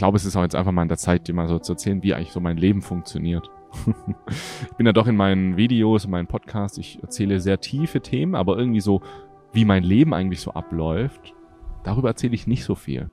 glaube, es ist auch jetzt einfach mal in der Zeit, dir mal so zu erzählen, wie eigentlich so mein Leben funktioniert. ich bin ja doch in meinen Videos, in meinen Podcasts, ich erzähle sehr tiefe Themen, aber irgendwie so, wie mein Leben eigentlich so abläuft, darüber erzähle ich nicht so viel.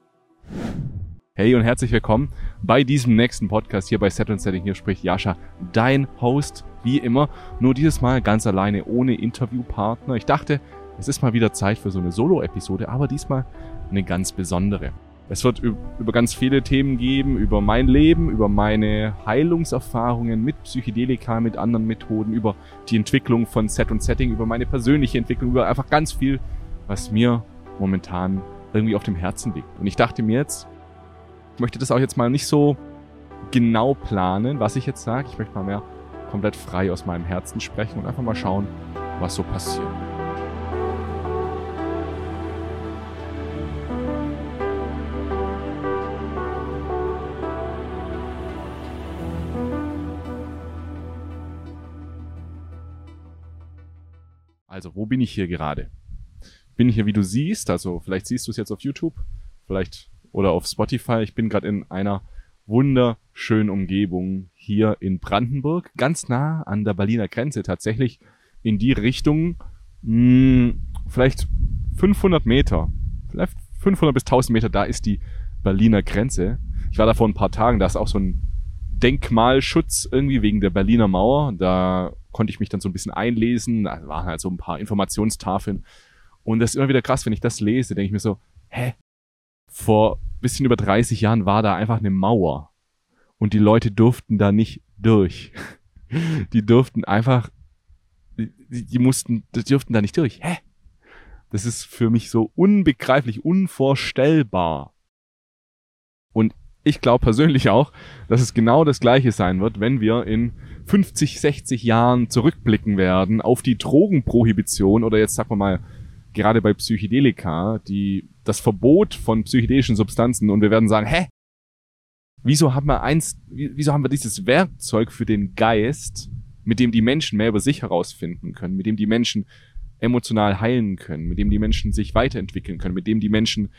Hey und herzlich willkommen bei diesem nächsten Podcast hier bei Set und Setting. Hier spricht Jascha, dein Host, wie immer. Nur dieses Mal ganz alleine, ohne Interviewpartner. Ich dachte, es ist mal wieder Zeit für so eine Solo-Episode, aber diesmal eine ganz besondere. Es wird über ganz viele Themen geben, über mein Leben, über meine Heilungserfahrungen mit Psychedelika, mit anderen Methoden, über die Entwicklung von Set und Setting, über meine persönliche Entwicklung, über einfach ganz viel, was mir momentan irgendwie auf dem Herzen liegt. Und ich dachte mir jetzt, ich möchte das auch jetzt mal nicht so genau planen, was ich jetzt sage. Ich möchte mal mehr komplett frei aus meinem Herzen sprechen und einfach mal schauen, was so passiert. Also, wo bin ich hier gerade? Bin hier, wie du siehst, also vielleicht siehst du es jetzt auf YouTube, vielleicht oder auf Spotify. Ich bin gerade in einer wunderschönen Umgebung hier in Brandenburg, ganz nah an der Berliner Grenze, tatsächlich in die Richtung, mh, hm, vielleicht 500 Meter, vielleicht 500 bis 1000 Meter, da ist die Berliner Grenze. Ich war da vor ein paar Tagen, da ist auch so ein Denkmalschutz irgendwie wegen der Berliner Mauer. Da konnte ich mich dann so ein bisschen einlesen. Da waren halt so ein paar Informationstafeln. Und das ist immer wieder krass, wenn ich das lese, denke ich mir so, hä? Vor bisschen über 30 Jahren war da einfach eine Mauer. Und die Leute durften da nicht durch. Die durften einfach, die, die mussten, die durften da nicht durch. Hä? Das ist für mich so unbegreiflich, unvorstellbar. Ich glaube persönlich auch, dass es genau das Gleiche sein wird, wenn wir in 50, 60 Jahren zurückblicken werden auf die Drogenprohibition oder jetzt sagen wir mal gerade bei Psychedelika, die das Verbot von psychedelischen Substanzen und wir werden sagen, hä? Wieso haben wir eins, wieso haben wir dieses Werkzeug für den Geist, mit dem die Menschen mehr über sich herausfinden können, mit dem die Menschen emotional heilen können, mit dem die Menschen sich weiterentwickeln können, mit dem die Menschen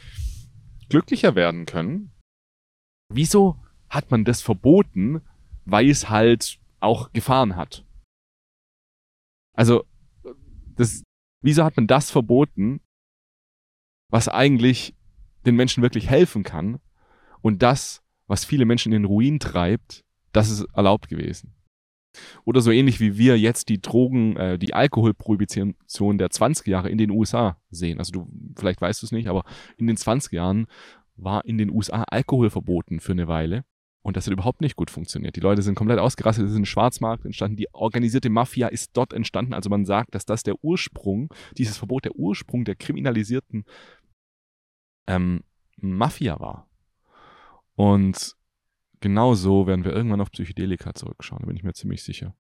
glücklicher werden können? Wieso hat man das verboten, weil es halt auch Gefahren hat? Also, das, wieso hat man das verboten, was eigentlich den Menschen wirklich helfen kann und das, was viele Menschen in den Ruin treibt, das ist erlaubt gewesen? Oder so ähnlich wie wir jetzt die Drogen, äh, die Alkoholprohibition der 20er Jahre in den USA sehen. Also du, vielleicht weißt du es nicht, aber in den 20er Jahren war in den USA Alkohol verboten für eine Weile. Und das hat überhaupt nicht gut funktioniert. Die Leute sind komplett ausgerastet, es ist ein Schwarzmarkt entstanden, die organisierte Mafia ist dort entstanden. Also man sagt, dass das der Ursprung, dieses Verbot der Ursprung der kriminalisierten ähm, Mafia war. Und genau so werden wir irgendwann auf Psychedelika zurückschauen, da bin ich mir ziemlich sicher.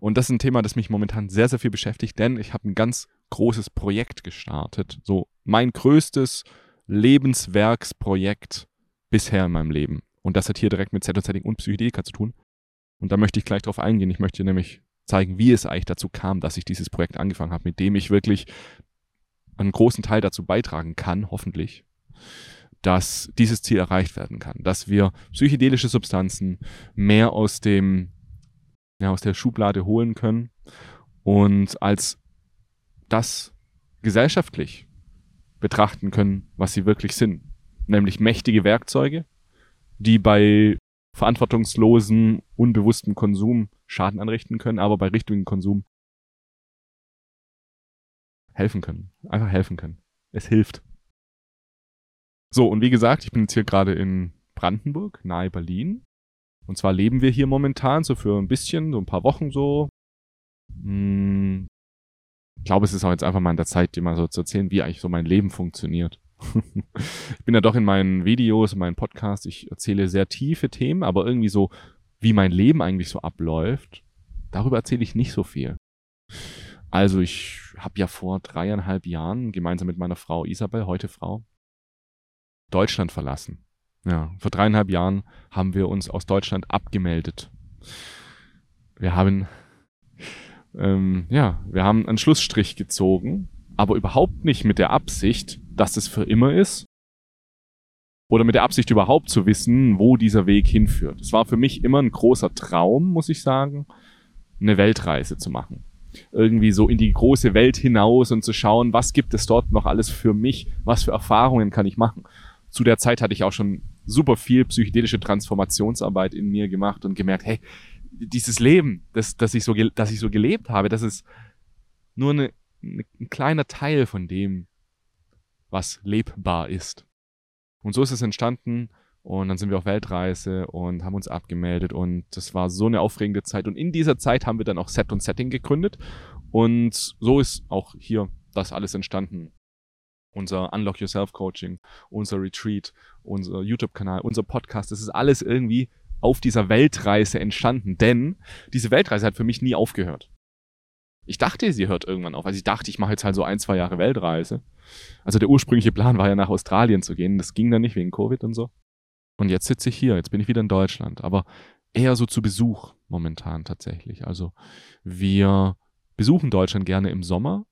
Und das ist ein Thema, das mich momentan sehr, sehr viel beschäftigt, denn ich habe ein ganz großes Projekt gestartet. So mein größtes Lebenswerksprojekt bisher in meinem Leben. Und das hat hier direkt mit Setting und Psychedelika zu tun. Und da möchte ich gleich drauf eingehen. Ich möchte nämlich zeigen, wie es eigentlich dazu kam, dass ich dieses Projekt angefangen habe, mit dem ich wirklich einen großen Teil dazu beitragen kann, hoffentlich, dass dieses Ziel erreicht werden kann, dass wir psychedelische Substanzen mehr aus dem ja, aus der Schublade holen können und als das gesellschaftlich betrachten können, was sie wirklich sind. Nämlich mächtige Werkzeuge, die bei verantwortungslosen, unbewusstem Konsum Schaden anrichten können, aber bei richtigem Konsum helfen können. Einfach helfen können. Es hilft. So, und wie gesagt, ich bin jetzt hier gerade in Brandenburg, nahe Berlin. Und zwar leben wir hier momentan so für ein bisschen, so ein paar Wochen so. Hm, ich glaube, es ist auch jetzt einfach mal in der Zeit, dir mal so zu erzählen, wie eigentlich so mein Leben funktioniert. ich bin ja doch in meinen Videos, in meinen Podcasts, ich erzähle sehr tiefe Themen, aber irgendwie so, wie mein Leben eigentlich so abläuft, darüber erzähle ich nicht so viel. Also ich habe ja vor dreieinhalb Jahren gemeinsam mit meiner Frau Isabel, heute Frau, Deutschland verlassen. Ja, vor dreieinhalb Jahren haben wir uns aus Deutschland abgemeldet. Wir haben ähm, ja, wir haben einen Schlussstrich gezogen, aber überhaupt nicht mit der Absicht, dass es für immer ist oder mit der Absicht überhaupt zu wissen, wo dieser Weg hinführt. Es war für mich immer ein großer Traum, muss ich sagen, eine Weltreise zu machen. Irgendwie so in die große Welt hinaus und zu schauen, was gibt es dort noch alles für mich, was für Erfahrungen kann ich machen. Zu der Zeit hatte ich auch schon super viel psychedelische Transformationsarbeit in mir gemacht und gemerkt, hey, dieses Leben, das, das, ich, so, das ich so gelebt habe, das ist nur eine, eine, ein kleiner Teil von dem, was lebbar ist. Und so ist es entstanden. Und dann sind wir auf Weltreise und haben uns abgemeldet. Und das war so eine aufregende Zeit. Und in dieser Zeit haben wir dann auch Set und Setting gegründet. Und so ist auch hier das alles entstanden. Unser Unlock Yourself Coaching, unser Retreat, unser YouTube-Kanal, unser Podcast. Das ist alles irgendwie auf dieser Weltreise entstanden. Denn diese Weltreise hat für mich nie aufgehört. Ich dachte, sie hört irgendwann auf. Also ich dachte, ich mache jetzt halt so ein, zwei Jahre Weltreise. Also der ursprüngliche Plan war ja nach Australien zu gehen. Das ging dann nicht wegen Covid und so. Und jetzt sitze ich hier. Jetzt bin ich wieder in Deutschland. Aber eher so zu Besuch momentan tatsächlich. Also wir besuchen Deutschland gerne im Sommer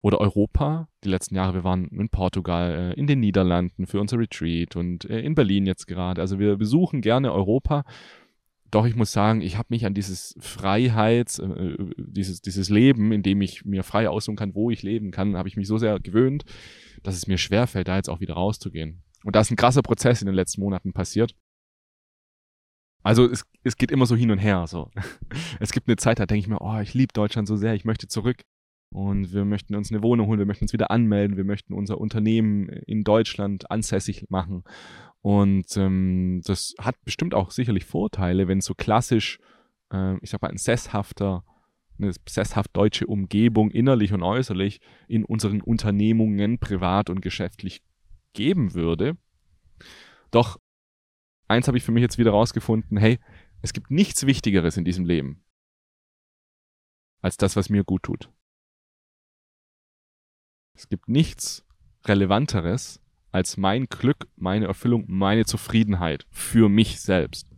oder Europa. Die letzten Jahre, wir waren in Portugal, äh, in den Niederlanden für unser Retreat und äh, in Berlin jetzt gerade. Also wir besuchen gerne Europa doch ich muss sagen, ich habe mich an dieses Freiheits, äh, dieses, dieses Leben, in dem ich mir frei aussuchen kann, wo ich leben kann, habe ich mich so sehr gewöhnt, dass es mir schwerfällt, da jetzt auch wieder rauszugehen. Und da ist ein krasser Prozess in den letzten Monaten passiert. Also es, es geht immer so hin und her. So. Es gibt eine Zeit, da denke ich mir, oh, ich liebe Deutschland so sehr, ich möchte zurück. Und wir möchten uns eine Wohnung holen, wir möchten uns wieder anmelden, wir möchten unser Unternehmen in Deutschland ansässig machen. Und ähm, das hat bestimmt auch sicherlich Vorteile, wenn so klassisch, äh, ich sag mal, ein sesshafter, eine sesshaft deutsche Umgebung innerlich und äußerlich in unseren Unternehmungen privat und geschäftlich geben würde. Doch eins habe ich für mich jetzt wieder rausgefunden, hey, es gibt nichts Wichtigeres in diesem Leben als das, was mir gut tut. Es gibt nichts Relevanteres als mein Glück, meine Erfüllung, meine Zufriedenheit für mich selbst.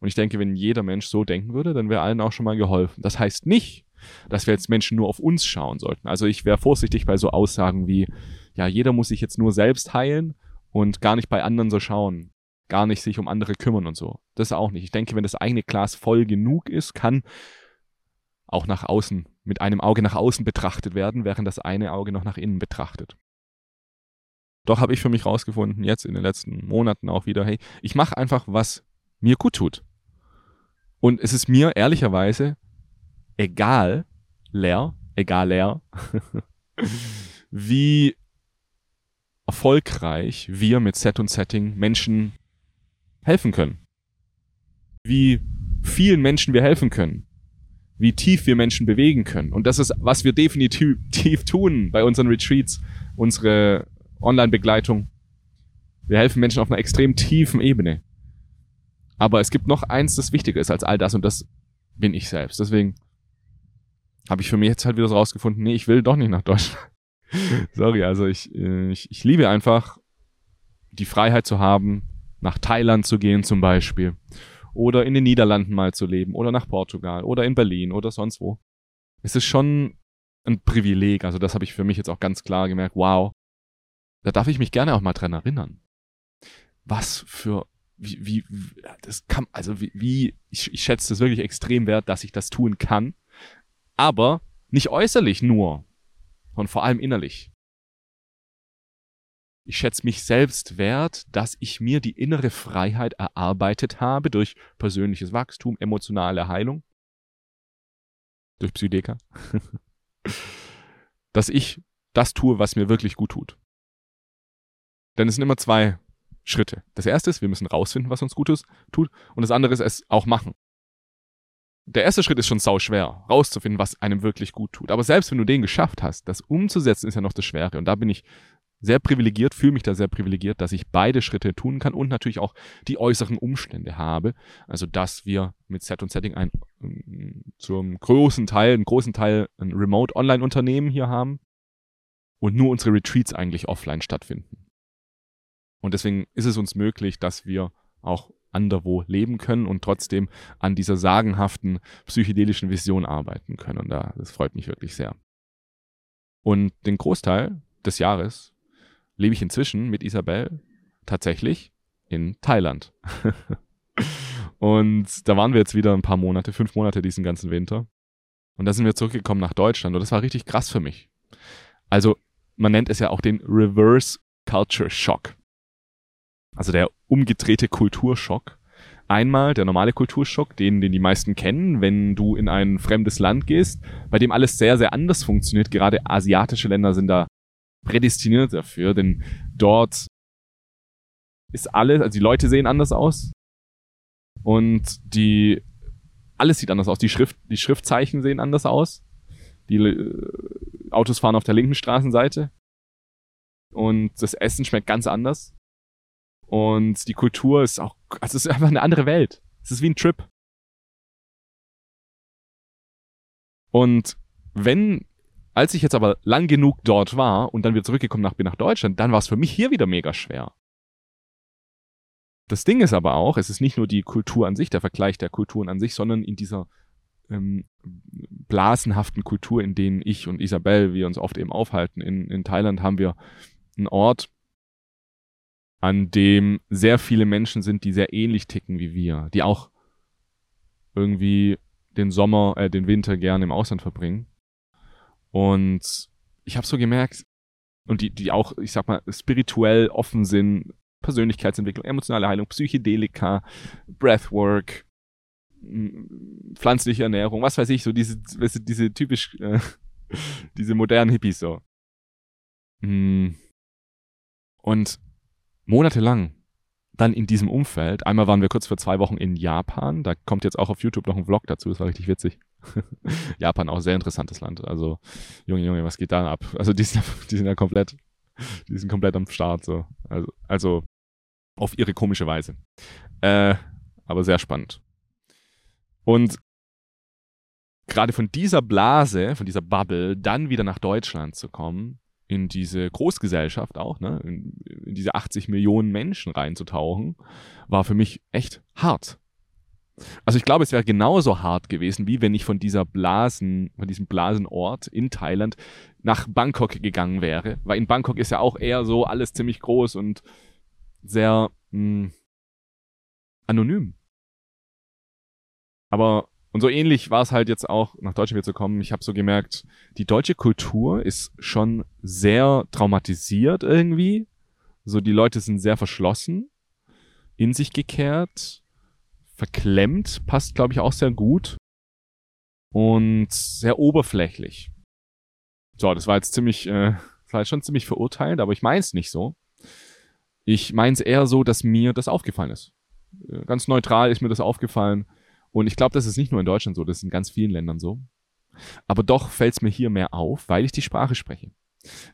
Und ich denke, wenn jeder Mensch so denken würde, dann wäre allen auch schon mal geholfen. Das heißt nicht, dass wir jetzt Menschen nur auf uns schauen sollten. Also ich wäre vorsichtig bei so Aussagen wie, ja, jeder muss sich jetzt nur selbst heilen und gar nicht bei anderen so schauen, gar nicht sich um andere kümmern und so. Das auch nicht. Ich denke, wenn das eigene Glas voll genug ist, kann auch nach außen, mit einem Auge nach außen betrachtet werden, während das eine Auge noch nach innen betrachtet. Doch habe ich für mich rausgefunden, jetzt in den letzten Monaten auch wieder, hey, ich mache einfach, was mir gut tut. Und es ist mir ehrlicherweise egal, leer, egal leer, wie erfolgreich wir mit Set und Setting Menschen helfen können. Wie vielen Menschen wir helfen können. Wie tief wir Menschen bewegen können. Und das ist, was wir definitiv tun bei unseren Retreats, unsere Online-Begleitung. Wir helfen Menschen auf einer extrem tiefen Ebene. Aber es gibt noch eins, das wichtiger ist als all das und das bin ich selbst. Deswegen habe ich für mich jetzt halt wieder so rausgefunden, nee, ich will doch nicht nach Deutschland. Sorry, also ich, äh, ich, ich liebe einfach die Freiheit zu haben, nach Thailand zu gehen zum Beispiel. Oder in den Niederlanden mal zu leben. Oder nach Portugal. Oder in Berlin. Oder sonst wo. Es ist schon ein Privileg. Also das habe ich für mich jetzt auch ganz klar gemerkt. Wow, da darf ich mich gerne auch mal dran erinnern. Was für, wie, wie, das kann, also wie, wie ich, ich schätze das wirklich extrem wert, dass ich das tun kann. Aber nicht äußerlich nur, sondern vor allem innerlich. Ich schätze mich selbst wert, dass ich mir die innere Freiheit erarbeitet habe durch persönliches Wachstum, emotionale Heilung, durch Psydeka, dass ich das tue, was mir wirklich gut tut. Denn es sind immer zwei Schritte. Das erste ist, wir müssen rausfinden, was uns Gutes tut. Und das andere ist, es auch machen. Der erste Schritt ist schon sau schwer, rauszufinden, was einem wirklich gut tut. Aber selbst wenn du den geschafft hast, das umzusetzen, ist ja noch das Schwere. Und da bin ich sehr privilegiert, fühle mich da sehr privilegiert, dass ich beide Schritte tun kann und natürlich auch die äußeren Umstände habe. Also, dass wir mit Set und Setting ein, zum großen Teil, einen großen Teil ein Remote-Online-Unternehmen hier haben und nur unsere Retreats eigentlich offline stattfinden. Und deswegen ist es uns möglich, dass wir auch anderwo leben können und trotzdem an dieser sagenhaften psychedelischen Vision arbeiten können. Und das freut mich wirklich sehr. Und den Großteil des Jahres lebe ich inzwischen mit Isabel tatsächlich in Thailand. und da waren wir jetzt wieder ein paar Monate, fünf Monate diesen ganzen Winter. Und da sind wir zurückgekommen nach Deutschland und das war richtig krass für mich. Also man nennt es ja auch den Reverse Culture Shock. Also der umgedrehte Kulturschock. Einmal der normale Kulturschock, den, den die meisten kennen, wenn du in ein fremdes Land gehst, bei dem alles sehr, sehr anders funktioniert. Gerade asiatische Länder sind da prädestiniert dafür, denn dort ist alles, also die Leute sehen anders aus und die alles sieht anders aus. Die Schrift, die Schriftzeichen sehen anders aus. Die äh, Autos fahren auf der linken Straßenseite und das Essen schmeckt ganz anders. Und die Kultur ist auch, also es ist einfach eine andere Welt. Es ist wie ein Trip. Und wenn, als ich jetzt aber lang genug dort war und dann wieder zurückgekommen nach, bin nach Deutschland, dann war es für mich hier wieder mega schwer. Das Ding ist aber auch, es ist nicht nur die Kultur an sich, der Vergleich der Kulturen an sich, sondern in dieser ähm, blasenhaften Kultur, in denen ich und Isabel, wir uns oft eben aufhalten. In, in Thailand haben wir einen Ort, an dem sehr viele Menschen sind, die sehr ähnlich ticken wie wir, die auch irgendwie den Sommer, äh, den Winter gerne im Ausland verbringen. Und ich habe so gemerkt, und die, die auch, ich sag mal, spirituell offen sind, Persönlichkeitsentwicklung, emotionale Heilung, Psychedelika, Breathwork, pflanzliche Ernährung, was weiß ich, so diese, diese typisch, äh, diese modernen Hippies so. Mm. Und monatelang dann in diesem Umfeld, einmal waren wir kurz vor zwei Wochen in Japan, da kommt jetzt auch auf YouTube noch ein Vlog dazu, das war richtig witzig. Japan auch sehr interessantes Land, also Junge, Junge, was geht da ab? Also die sind, die sind ja komplett, die sind komplett am Start, so. Also, also auf ihre komische Weise. Äh, aber sehr spannend. Und gerade von dieser Blase, von dieser Bubble, dann wieder nach Deutschland zu kommen, in diese Großgesellschaft auch, ne, in, in diese 80 Millionen Menschen reinzutauchen, war für mich echt hart. Also ich glaube, es wäre genauso hart gewesen, wie wenn ich von dieser Blasen, von diesem Blasenort in Thailand nach Bangkok gegangen wäre. Weil in Bangkok ist ja auch eher so alles ziemlich groß und sehr mh, hm, anonym. Aber und so ähnlich war es halt jetzt auch, nach Deutschland wieder zu kommen. Ich habe so gemerkt, die deutsche Kultur ist schon sehr traumatisiert irgendwie. So die Leute sind sehr verschlossen, in sich gekehrt, verklemmt, passt glaube ich auch sehr gut und sehr oberflächlich. So, das war jetzt ziemlich, äh, jetzt schon ziemlich verurteilt, aber ich meine es nicht so. Ich meine es eher so, dass mir das aufgefallen ist. Äh, ganz neutral ist mir das aufgefallen und ich glaube, das ist nicht nur in Deutschland so, das ist in ganz vielen Ländern so. Aber doch fällt es mir hier mehr auf, weil ich die Sprache spreche.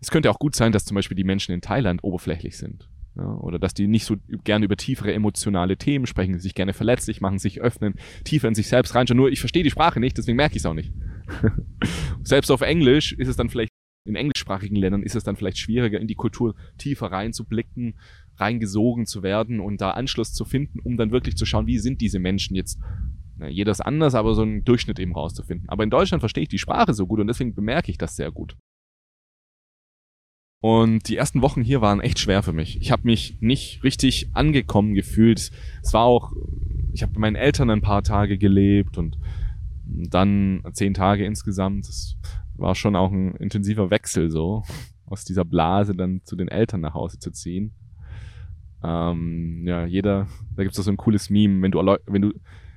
Es könnte auch gut sein, dass zum Beispiel die Menschen in Thailand oberflächlich sind. Ja, oder dass die nicht so gerne über tiefere emotionale Themen sprechen, sich gerne verletzlich machen, sich öffnen, tiefer in sich selbst reinschauen. Nur ich verstehe die Sprache nicht, deswegen merke ich es auch nicht. selbst auf Englisch ist es dann vielleicht, in englischsprachigen Ländern ist es dann vielleicht schwieriger, in die Kultur tiefer reinzublicken, reingesogen zu werden und da Anschluss zu finden, um dann wirklich zu schauen, wie sind diese Menschen jetzt Ne, jeder ist anders, aber so einen Durchschnitt eben rauszufinden. Aber in Deutschland verstehe ich die Sprache so gut und deswegen bemerke ich das sehr gut. Und die ersten Wochen hier waren echt schwer für mich. Ich habe mich nicht richtig angekommen gefühlt. Es war auch, ich habe bei meinen Eltern ein paar Tage gelebt und dann zehn Tage insgesamt. Das war schon auch ein intensiver Wechsel so, aus dieser Blase dann zu den Eltern nach Hause zu ziehen. Ähm, ja, jeder, da gibt es so ein cooles Meme, wenn du, wenn du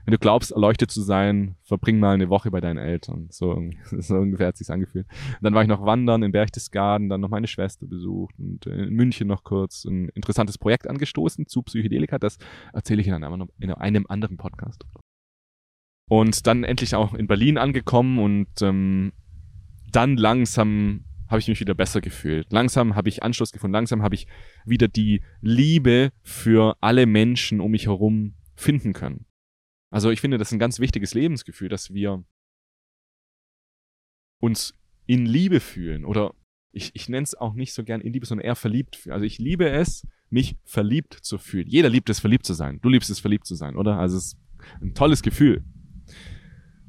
wenn du glaubst, erleuchtet zu sein, verbring mal eine Woche bei deinen Eltern. So, so ungefähr hat sich's angefühlt. Und dann war ich noch wandern in Berchtesgaden, dann noch meine Schwester besucht und in München noch kurz ein interessantes Projekt angestoßen zu Psychedelika. Das erzähle ich einem, in einem anderen Podcast. Und dann endlich auch in Berlin angekommen und ähm, dann langsam habe ich mich wieder besser gefühlt. Langsam habe ich Anschluss gefunden. Langsam habe ich wieder die Liebe für alle Menschen um mich herum finden können. Also ich finde, das ist ein ganz wichtiges Lebensgefühl, dass wir uns in Liebe fühlen oder ich, ich nenne es auch nicht so gern in Liebe, sondern eher verliebt fühlen. Also ich liebe es, mich verliebt zu fühlen. Jeder liebt es, verliebt zu sein. Du liebst es, verliebt zu sein, oder? Also es ist ein tolles Gefühl.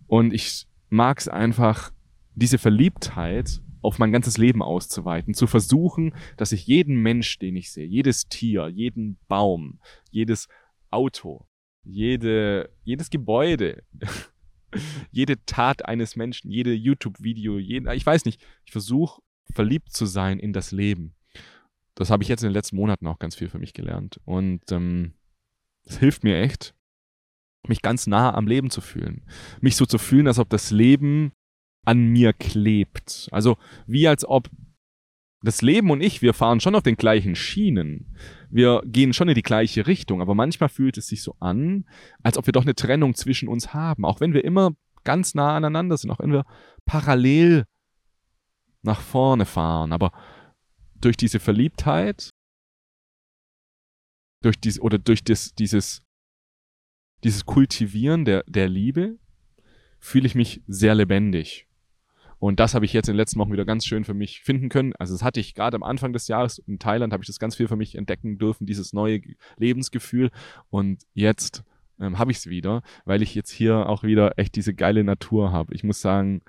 Und ich mag es einfach, diese Verliebtheit auf mein ganzes Leben auszuweiten, zu versuchen, dass ich jeden Mensch, den ich sehe, jedes Tier, jeden Baum, jedes Auto, jede, jedes Gebäude, jede Tat eines Menschen, jede YouTube-Video, jeden, ich weiß nicht, ich versuche verliebt zu sein in das Leben. Das habe ich jetzt in den letzten Monaten auch ganz viel für mich gelernt. Und ähm, das hilft mir echt, mich ganz nah am Leben zu fühlen. Mich so zu fühlen, als ob das Leben an mir klebt. Also wie als ob das Leben und ich, wir fahren schon auf den gleichen Schienen. Wir gehen schon in die gleiche Richtung, aber manchmal fühlt es sich so an, als ob wir doch eine Trennung zwischen uns haben, auch wenn wir immer ganz nah aneinander sind, auch wenn wir parallel nach vorne fahren. Aber durch diese Verliebtheit, durch dies, oder durch das, dieses, dieses Kultivieren der, der Liebe, fühle ich mich sehr lebendig. Und das habe ich jetzt in den letzten Wochen wieder ganz schön für mich finden können. Also das hatte ich gerade am Anfang des Jahres in Thailand, habe ich das ganz viel für mich entdecken dürfen, dieses neue Lebensgefühl. Und jetzt ähm, habe ich es wieder, weil ich jetzt hier auch wieder echt diese geile Natur habe. Ich muss sagen,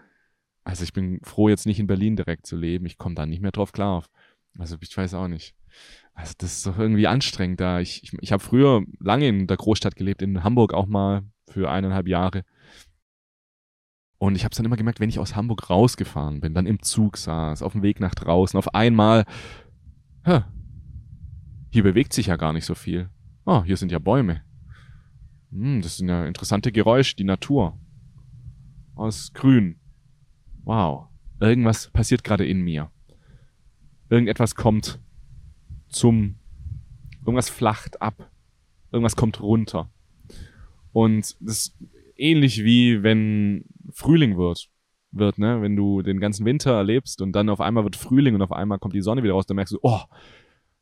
also ich bin froh, jetzt nicht in Berlin direkt zu leben. Ich komme da nicht mehr drauf klar. Also ich weiß auch nicht. Also das ist doch irgendwie anstrengend da. Ich, ich, ich habe früher lange in der Großstadt gelebt, in Hamburg auch mal für eineinhalb Jahre. Und ich habe dann immer gemerkt, wenn ich aus Hamburg rausgefahren bin, dann im Zug saß, auf dem Weg nach draußen, auf einmal, hä, hier bewegt sich ja gar nicht so viel. Oh, hier sind ja Bäume. Hm, das sind ja interessante Geräusche, die Natur. Aus Grün wow, irgendwas passiert gerade in mir. Irgendetwas kommt zum, irgendwas flacht ab. Irgendwas kommt runter. Und das ist ähnlich wie wenn Frühling wird, wird, ne? Wenn du den ganzen Winter erlebst und dann auf einmal wird Frühling und auf einmal kommt die Sonne wieder raus, dann merkst du, oh,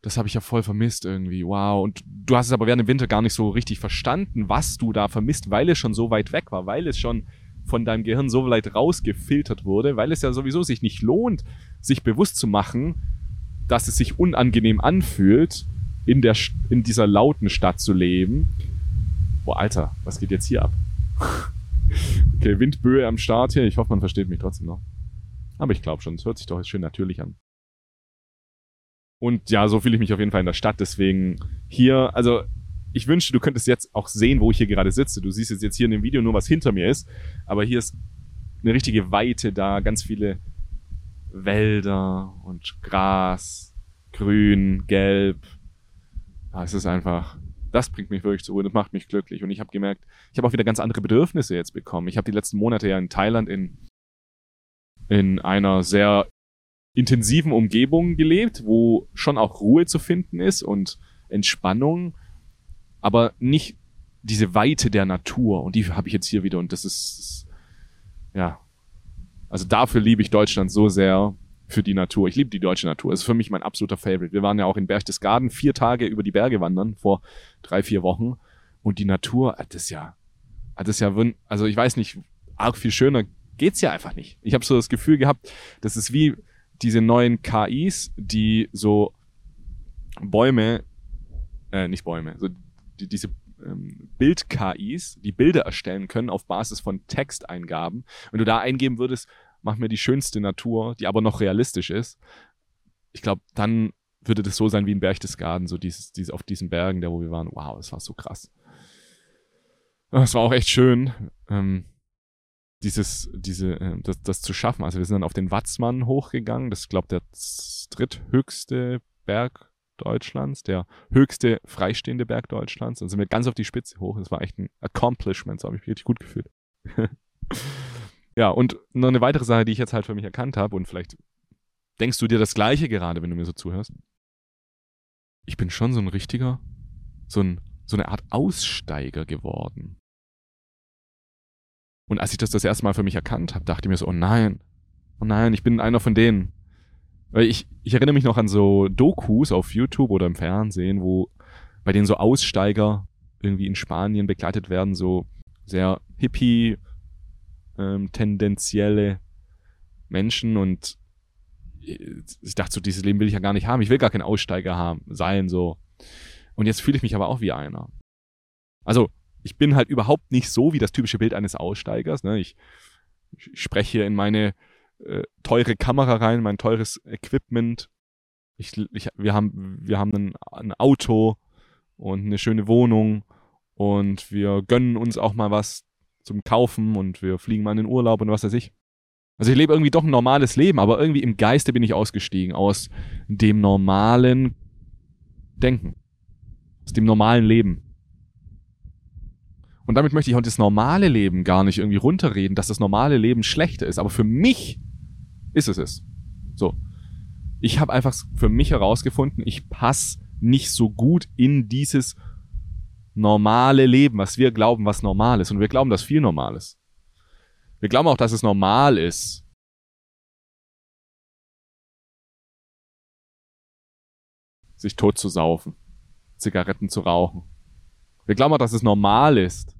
das habe ich ja voll vermisst irgendwie. Wow. Und du hast es aber während dem Winter gar nicht so richtig verstanden, was du da vermisst, weil es schon so weit weg war, weil es schon von deinem Gehirn so weit rausgefiltert wurde, weil es ja sowieso sich nicht lohnt, sich bewusst zu machen, dass es sich unangenehm anfühlt, in, der, in dieser lauten Stadt zu leben. Boah, Alter, was geht jetzt hier ab? Okay, Windböe am Start hier. Ich hoffe, man versteht mich trotzdem noch. Aber ich glaube schon, es hört sich doch schön natürlich an. Und ja, so fühle ich mich auf jeden Fall in der Stadt. Deswegen hier, also ich wünschte, du könntest jetzt auch sehen, wo ich hier gerade sitze. Du siehst jetzt hier in dem Video nur, was hinter mir ist. Aber hier ist eine richtige Weite da, ganz viele Wälder und Gras, grün, gelb. Ja, es ist einfach, das bringt mich wirklich zur Ruhe, das macht mich glücklich. Und ich habe gemerkt, ich habe auch wieder ganz andere Bedürfnisse jetzt bekommen. Ich habe die letzten Monate ja in Thailand in, in einer sehr intensiven Umgebung gelebt, wo schon auch Ruhe zu finden ist und Entspannung aber nicht diese Weite der Natur. Und die habe ich jetzt hier wieder. Und das ist, ja. Also dafür liebe ich Deutschland so sehr für die Natur. Ich liebe die deutsche Natur. Das ist für mich mein absoluter Favorite. Wir waren ja auch in Berchtesgaden vier Tage über die Berge wandern vor drei, vier Wochen. Und die Natur, ah, das ist ja, ah, das ist ja, also ich weiß nicht, arg viel schöner geht's ja einfach nicht. Ich habe so das Gefühl gehabt, das ist wie diese neuen KIs, die so Bäume, äh, nicht Bäume, so die, diese ähm, Bild-KIs, die Bilder erstellen können auf Basis von Texteingaben. Wenn du da eingeben würdest, mach mir die schönste Natur, die aber noch realistisch ist, ich glaube, dann würde das so sein wie in Berchtesgaden, so dieses, dieses auf diesen Bergen, da wo wir waren. Wow, das war so krass. Das war auch echt schön, ähm, dieses, diese, äh, das, das zu schaffen. Also wir sind dann auf den Watzmann hochgegangen. Das ist, glaube der dritthöchste Berg Deutschlands, der höchste freistehende Berg Deutschlands. Dann sind wir ganz auf die Spitze hoch. Das war echt ein Accomplishment, so habe ich mich richtig gut gefühlt. ja, und noch eine weitere Sache, die ich jetzt halt für mich erkannt habe, und vielleicht denkst du dir das Gleiche gerade, wenn du mir so zuhörst. Ich bin schon so ein richtiger, so, ein, so eine Art Aussteiger geworden. Und als ich das das erste Mal für mich erkannt habe, dachte ich mir so, oh nein, oh nein, ich bin einer von denen. Weil ich, ich erinnere mich noch an so Dokus auf YouTube oder im Fernsehen, wo bei denen so Aussteiger irgendwie in Spanien begleitet werden, so sehr hippie, ähm, tendenzielle Menschen und ich dachte so, dieses Leben will ich ja gar nicht haben. Ich will gar kein Aussteiger haben, sein, so. Und jetzt fühle ich mich aber auch wie einer. Also, ich bin halt überhaupt nicht so wie das typische Bild eines Aussteigers. Ne? Ich, ich spreche in meine äh, teure Kamera rein, mein teures Equipment. Ich, ich, wir haben, wir haben ein, ein Auto und eine schöne Wohnung und wir gönnen uns auch mal was zum Kaufen und wir fliegen mal in den Urlaub und was weiß ich. Also ich lebe irgendwie doch ein normales Leben, aber irgendwie im Geiste bin ich ausgestiegen aus dem normalen Denken, aus dem normalen Leben. Und damit möchte ich auch das normale Leben gar nicht irgendwie runterreden, dass das normale Leben schlechter ist. Aber für mich ist es es. So. Ich habe einfach für mich herausgefunden, ich passe nicht so gut in dieses normale Leben, was wir glauben, was normal ist. Und wir glauben, dass viel normal ist. Wir glauben auch, dass es normal ist, sich tot zu saufen, Zigaretten zu rauchen. Wir glauben auch, dass es normal ist,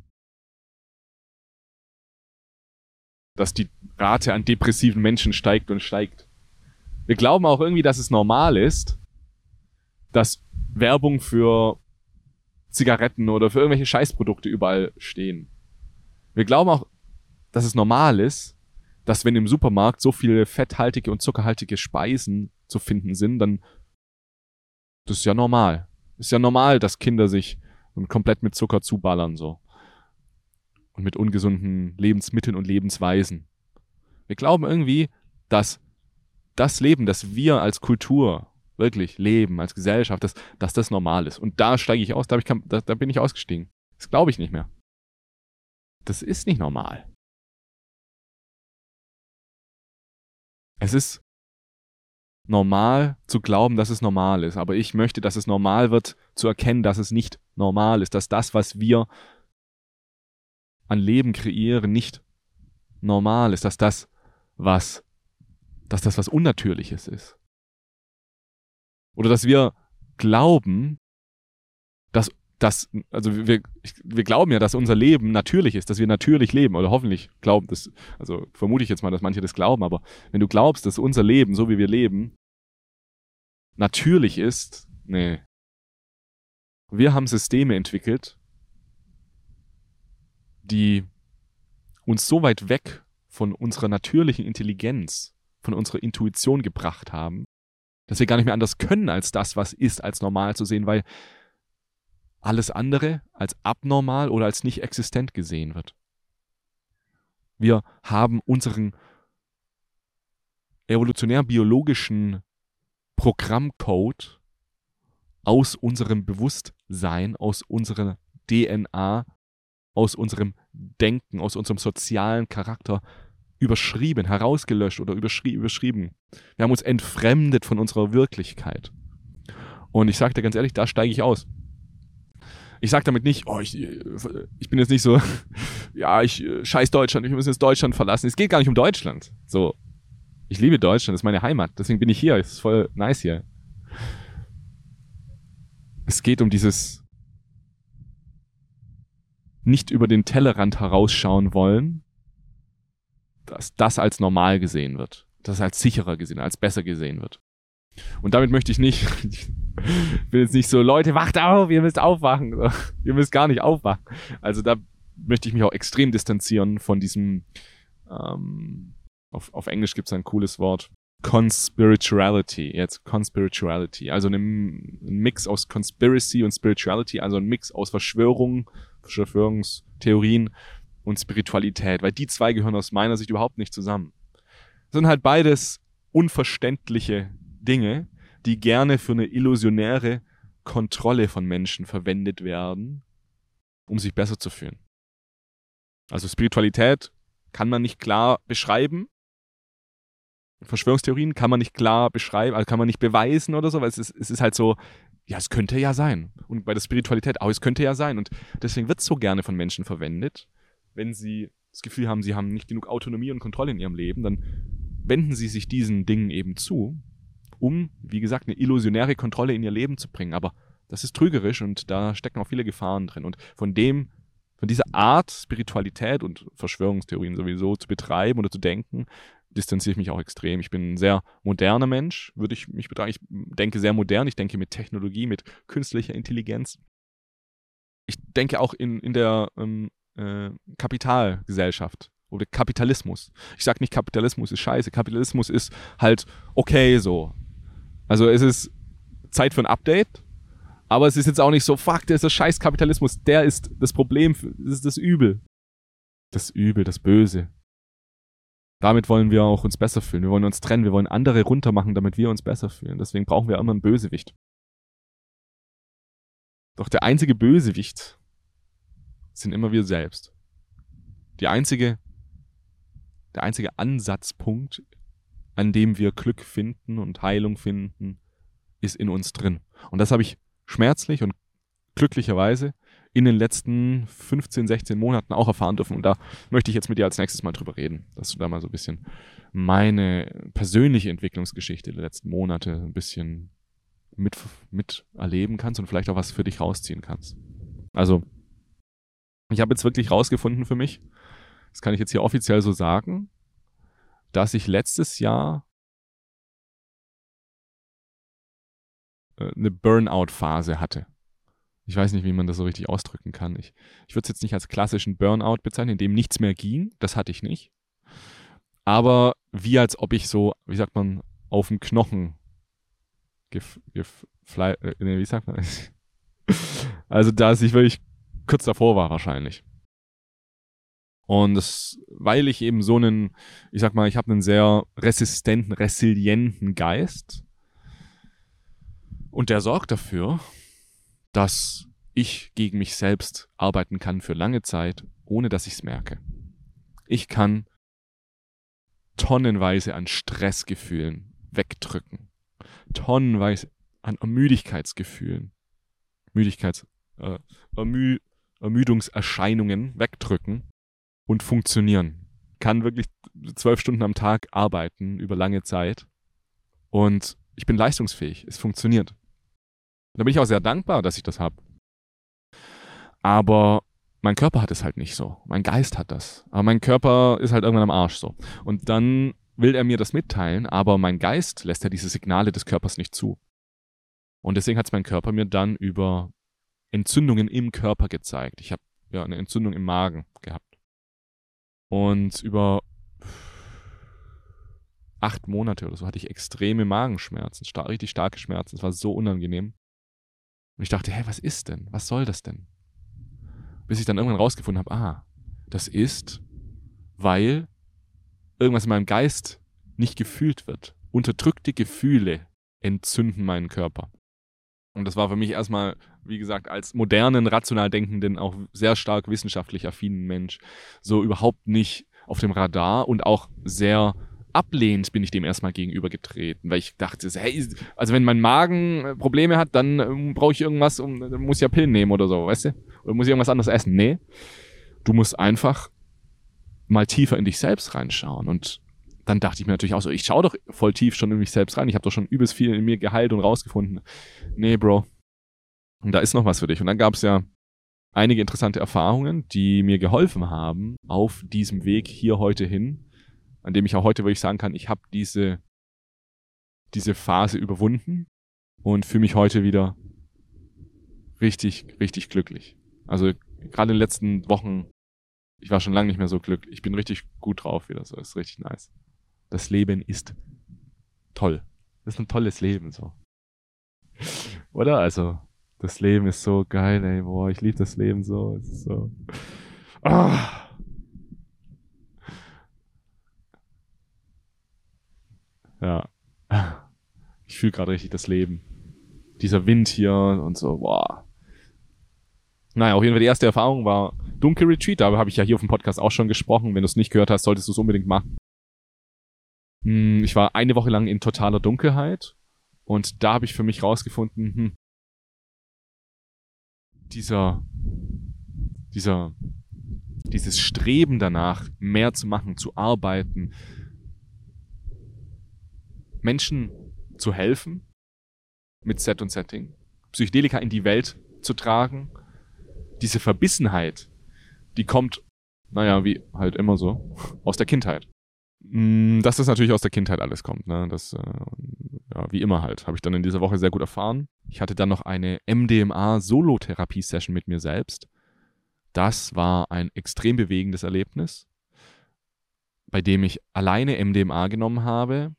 dass die Rate an depressiven Menschen steigt und steigt. Wir glauben auch irgendwie, dass es normal ist, dass Werbung für Zigaretten oder für irgendwelche Scheißprodukte überall stehen. Wir glauben auch, dass es normal ist, dass wenn im Supermarkt so viele fetthaltige und zuckerhaltige Speisen zu finden sind, dann das ist ja normal. Ist ja normal, dass Kinder sich komplett mit Zucker zuballern so und mit ungesunden Lebensmitteln und Lebensweisen. Wir glauben irgendwie, dass das Leben, das wir als Kultur wirklich leben, als Gesellschaft, dass, dass das normal ist. Und da steige ich aus, da, ich, da, da bin ich ausgestiegen. Das glaube ich nicht mehr. Das ist nicht normal. Es ist normal zu glauben, dass es normal ist, aber ich möchte, dass es normal wird, zu erkennen, dass es nicht normal ist, dass das, was wir an Leben kreieren, nicht normal ist, dass das was, dass das was Unnatürliches ist. Oder dass wir glauben, dass dass, also wir, wir glauben ja, dass unser Leben natürlich ist, dass wir natürlich leben oder hoffentlich glauben das, also vermute ich jetzt mal, dass manche das glauben, aber wenn du glaubst, dass unser Leben, so wie wir leben, natürlich ist, nee. Wir haben Systeme entwickelt, die uns so weit weg von unserer natürlichen Intelligenz, von unserer Intuition gebracht haben, dass wir gar nicht mehr anders können, als das, was ist, als normal zu sehen, weil alles andere als abnormal oder als nicht existent gesehen wird. Wir haben unseren evolutionär-biologischen Programmcode aus unserem Bewusstsein, aus unserer DNA aus unserem Denken, aus unserem sozialen Charakter überschrieben, herausgelöscht oder überschrie überschrieben. Wir haben uns entfremdet von unserer Wirklichkeit. Und ich sage dir ganz ehrlich, da steige ich aus. Ich sage damit nicht, oh, ich, ich bin jetzt nicht so, ja, ich scheiß Deutschland, wir müssen jetzt Deutschland verlassen. Es geht gar nicht um Deutschland. So, ich liebe Deutschland, das ist meine Heimat, deswegen bin ich hier, es ist voll nice hier. Es geht um dieses nicht über den Tellerrand herausschauen wollen, dass das als normal gesehen wird, dass als sicherer gesehen, als besser gesehen wird. Und damit möchte ich nicht, ich will jetzt nicht so, Leute, wacht auf, ihr müsst aufwachen. Ihr müsst gar nicht aufwachen. Also da möchte ich mich auch extrem distanzieren von diesem, ähm, auf, auf Englisch gibt es ein cooles Wort, Conspirituality, jetzt Conspirituality, also ein, ein Mix aus Conspiracy und Spirituality, also ein Mix aus Verschwörungen Verschwörungstheorien und Spiritualität, weil die zwei gehören aus meiner Sicht überhaupt nicht zusammen. Das sind halt beides unverständliche Dinge, die gerne für eine illusionäre Kontrolle von Menschen verwendet werden, um sich besser zu fühlen. Also Spiritualität kann man nicht klar beschreiben. Verschwörungstheorien kann man nicht klar beschreiben, also kann man nicht beweisen oder so, weil es ist, es ist halt so, ja, es könnte ja sein. Und bei der Spiritualität auch, es könnte ja sein. Und deswegen wird es so gerne von Menschen verwendet, wenn sie das Gefühl haben, sie haben nicht genug Autonomie und Kontrolle in ihrem Leben, dann wenden sie sich diesen Dingen eben zu, um, wie gesagt, eine illusionäre Kontrolle in ihr Leben zu bringen. Aber das ist trügerisch und da stecken auch viele Gefahren drin. Und von dem, von dieser Art Spiritualität und Verschwörungstheorien sowieso zu betreiben oder zu denken, distanziere ich mich auch extrem. Ich bin ein sehr moderner Mensch, würde ich mich betrachten. Ich denke sehr modern, ich denke mit Technologie, mit künstlicher Intelligenz. Ich denke auch in, in der ähm, äh, Kapitalgesellschaft Oder Kapitalismus. Ich sag nicht, Kapitalismus ist scheiße. Kapitalismus ist halt okay so. Also es ist Zeit für ein Update. Aber es ist jetzt auch nicht so, fuck, der ist der scheiß Kapitalismus. Der ist das Problem, das ist das Übel. Das Übel, das Böse. Damit wollen wir auch uns besser fühlen. Wir wollen uns trennen. Wir wollen andere runtermachen, damit wir uns besser fühlen. Deswegen brauchen wir immer einen Bösewicht. Doch der einzige Bösewicht sind immer wir selbst. Die einzige, der einzige Ansatzpunkt, an dem wir Glück finden und Heilung finden, ist in uns drin. Und das habe ich schmerzlich und glücklicherweise in den letzten 15, 16 Monaten auch erfahren dürfen. Und da möchte ich jetzt mit dir als nächstes mal drüber reden, dass du da mal so ein bisschen meine persönliche Entwicklungsgeschichte der letzten Monate ein bisschen mit, mit kannst und vielleicht auch was für dich rausziehen kannst. Also, ich habe jetzt wirklich rausgefunden für mich, das kann ich jetzt hier offiziell so sagen, dass ich letztes Jahr äh, eine Burnout-Phase hatte. Ich weiß nicht, wie man das so richtig ausdrücken kann. Ich, ich würde es jetzt nicht als klassischen Burnout bezeichnen, in dem nichts mehr ging. Das hatte ich nicht. Aber wie als ob ich so, wie sagt man, auf dem Knochen gef, gef, fly, äh, nee, wie sagt man? also, dass ich wirklich kurz davor war wahrscheinlich. Und das, weil ich eben so einen, ich sag mal, ich habe einen sehr resistenten, resilienten Geist. Und der sorgt dafür, dass ich gegen mich selbst arbeiten kann für lange Zeit, ohne dass ich es merke. Ich kann tonnenweise an Stressgefühlen wegdrücken. Tonnenweise an Ermüdigkeitsgefühlen. Müdigkeits, äh, Ermü Ermüdungserscheinungen wegdrücken und funktionieren. Kann wirklich zwölf Stunden am Tag arbeiten über lange Zeit. Und ich bin leistungsfähig. Es funktioniert. Da bin ich auch sehr dankbar, dass ich das habe. Aber mein Körper hat es halt nicht so. Mein Geist hat das. Aber mein Körper ist halt irgendwann am Arsch so. Und dann will er mir das mitteilen, aber mein Geist lässt ja diese Signale des Körpers nicht zu. Und deswegen hat es mein Körper mir dann über Entzündungen im Körper gezeigt. Ich habe ja eine Entzündung im Magen gehabt. Und über acht Monate oder so hatte ich extreme Magenschmerzen, star richtig starke Schmerzen. Es war so unangenehm. Und ich dachte, hä, was ist denn? Was soll das denn? Bis ich dann irgendwann rausgefunden habe, ah, das ist, weil irgendwas in meinem Geist nicht gefühlt wird. Unterdrückte Gefühle entzünden meinen Körper. Und das war für mich erstmal, wie gesagt, als modernen, rational denkenden, auch sehr stark wissenschaftlich affinen Mensch so überhaupt nicht auf dem Radar und auch sehr ablehnend bin ich dem erstmal gegenübergetreten, weil ich dachte, hey, also wenn mein Magen äh, Probleme hat, dann ähm, brauche ich irgendwas, um, dann muss ich ja Pillen nehmen oder so, weißt du? Oder muss ich irgendwas anderes essen? Nee. Du musst einfach mal tiefer in dich selbst reinschauen und dann dachte ich mir natürlich auch so, ich schaue doch voll tief schon in mich selbst rein. Ich habe doch schon übelst viel in mir geheilt und rausgefunden. Nee, Bro. Und da ist noch was für dich. Und dann gab es ja einige interessante Erfahrungen, die mir geholfen haben auf diesem Weg hier heute hin, an dem ich auch heute wirklich sagen kann, ich habe diese, diese Phase überwunden und fühle mich heute wieder richtig, richtig glücklich. Also gerade in den letzten Wochen, ich war schon lange nicht mehr so glücklich. Ich bin richtig gut drauf wieder, so ist richtig nice. Das Leben ist toll. Das ist ein tolles Leben, so. Oder? Also, das Leben ist so geil, ey, boah, ich liebe das Leben so. Es ist so. Ah. Ja. Ich fühle gerade richtig das Leben. Dieser Wind hier und so, boah. Naja, auf jeden Fall die erste Erfahrung war Dunkel Retreat. Da habe ich ja hier auf dem Podcast auch schon gesprochen. Wenn du es nicht gehört hast, solltest du es unbedingt machen. Hm, ich war eine Woche lang in totaler Dunkelheit und da habe ich für mich rausgefunden, hm, dieser, dieser, dieses Streben danach, mehr zu machen, zu arbeiten, Menschen zu helfen mit Set und Setting, Psychedelika in die Welt zu tragen. Diese Verbissenheit, die kommt, naja, wie halt immer so, aus der Kindheit. Mm, dass das natürlich aus der Kindheit alles kommt, ne? Das, äh, ja, wie immer halt, habe ich dann in dieser Woche sehr gut erfahren. Ich hatte dann noch eine MDMA-Solotherapie-Session mit mir selbst. Das war ein extrem bewegendes Erlebnis. bei dem ich alleine MDMA genommen habe,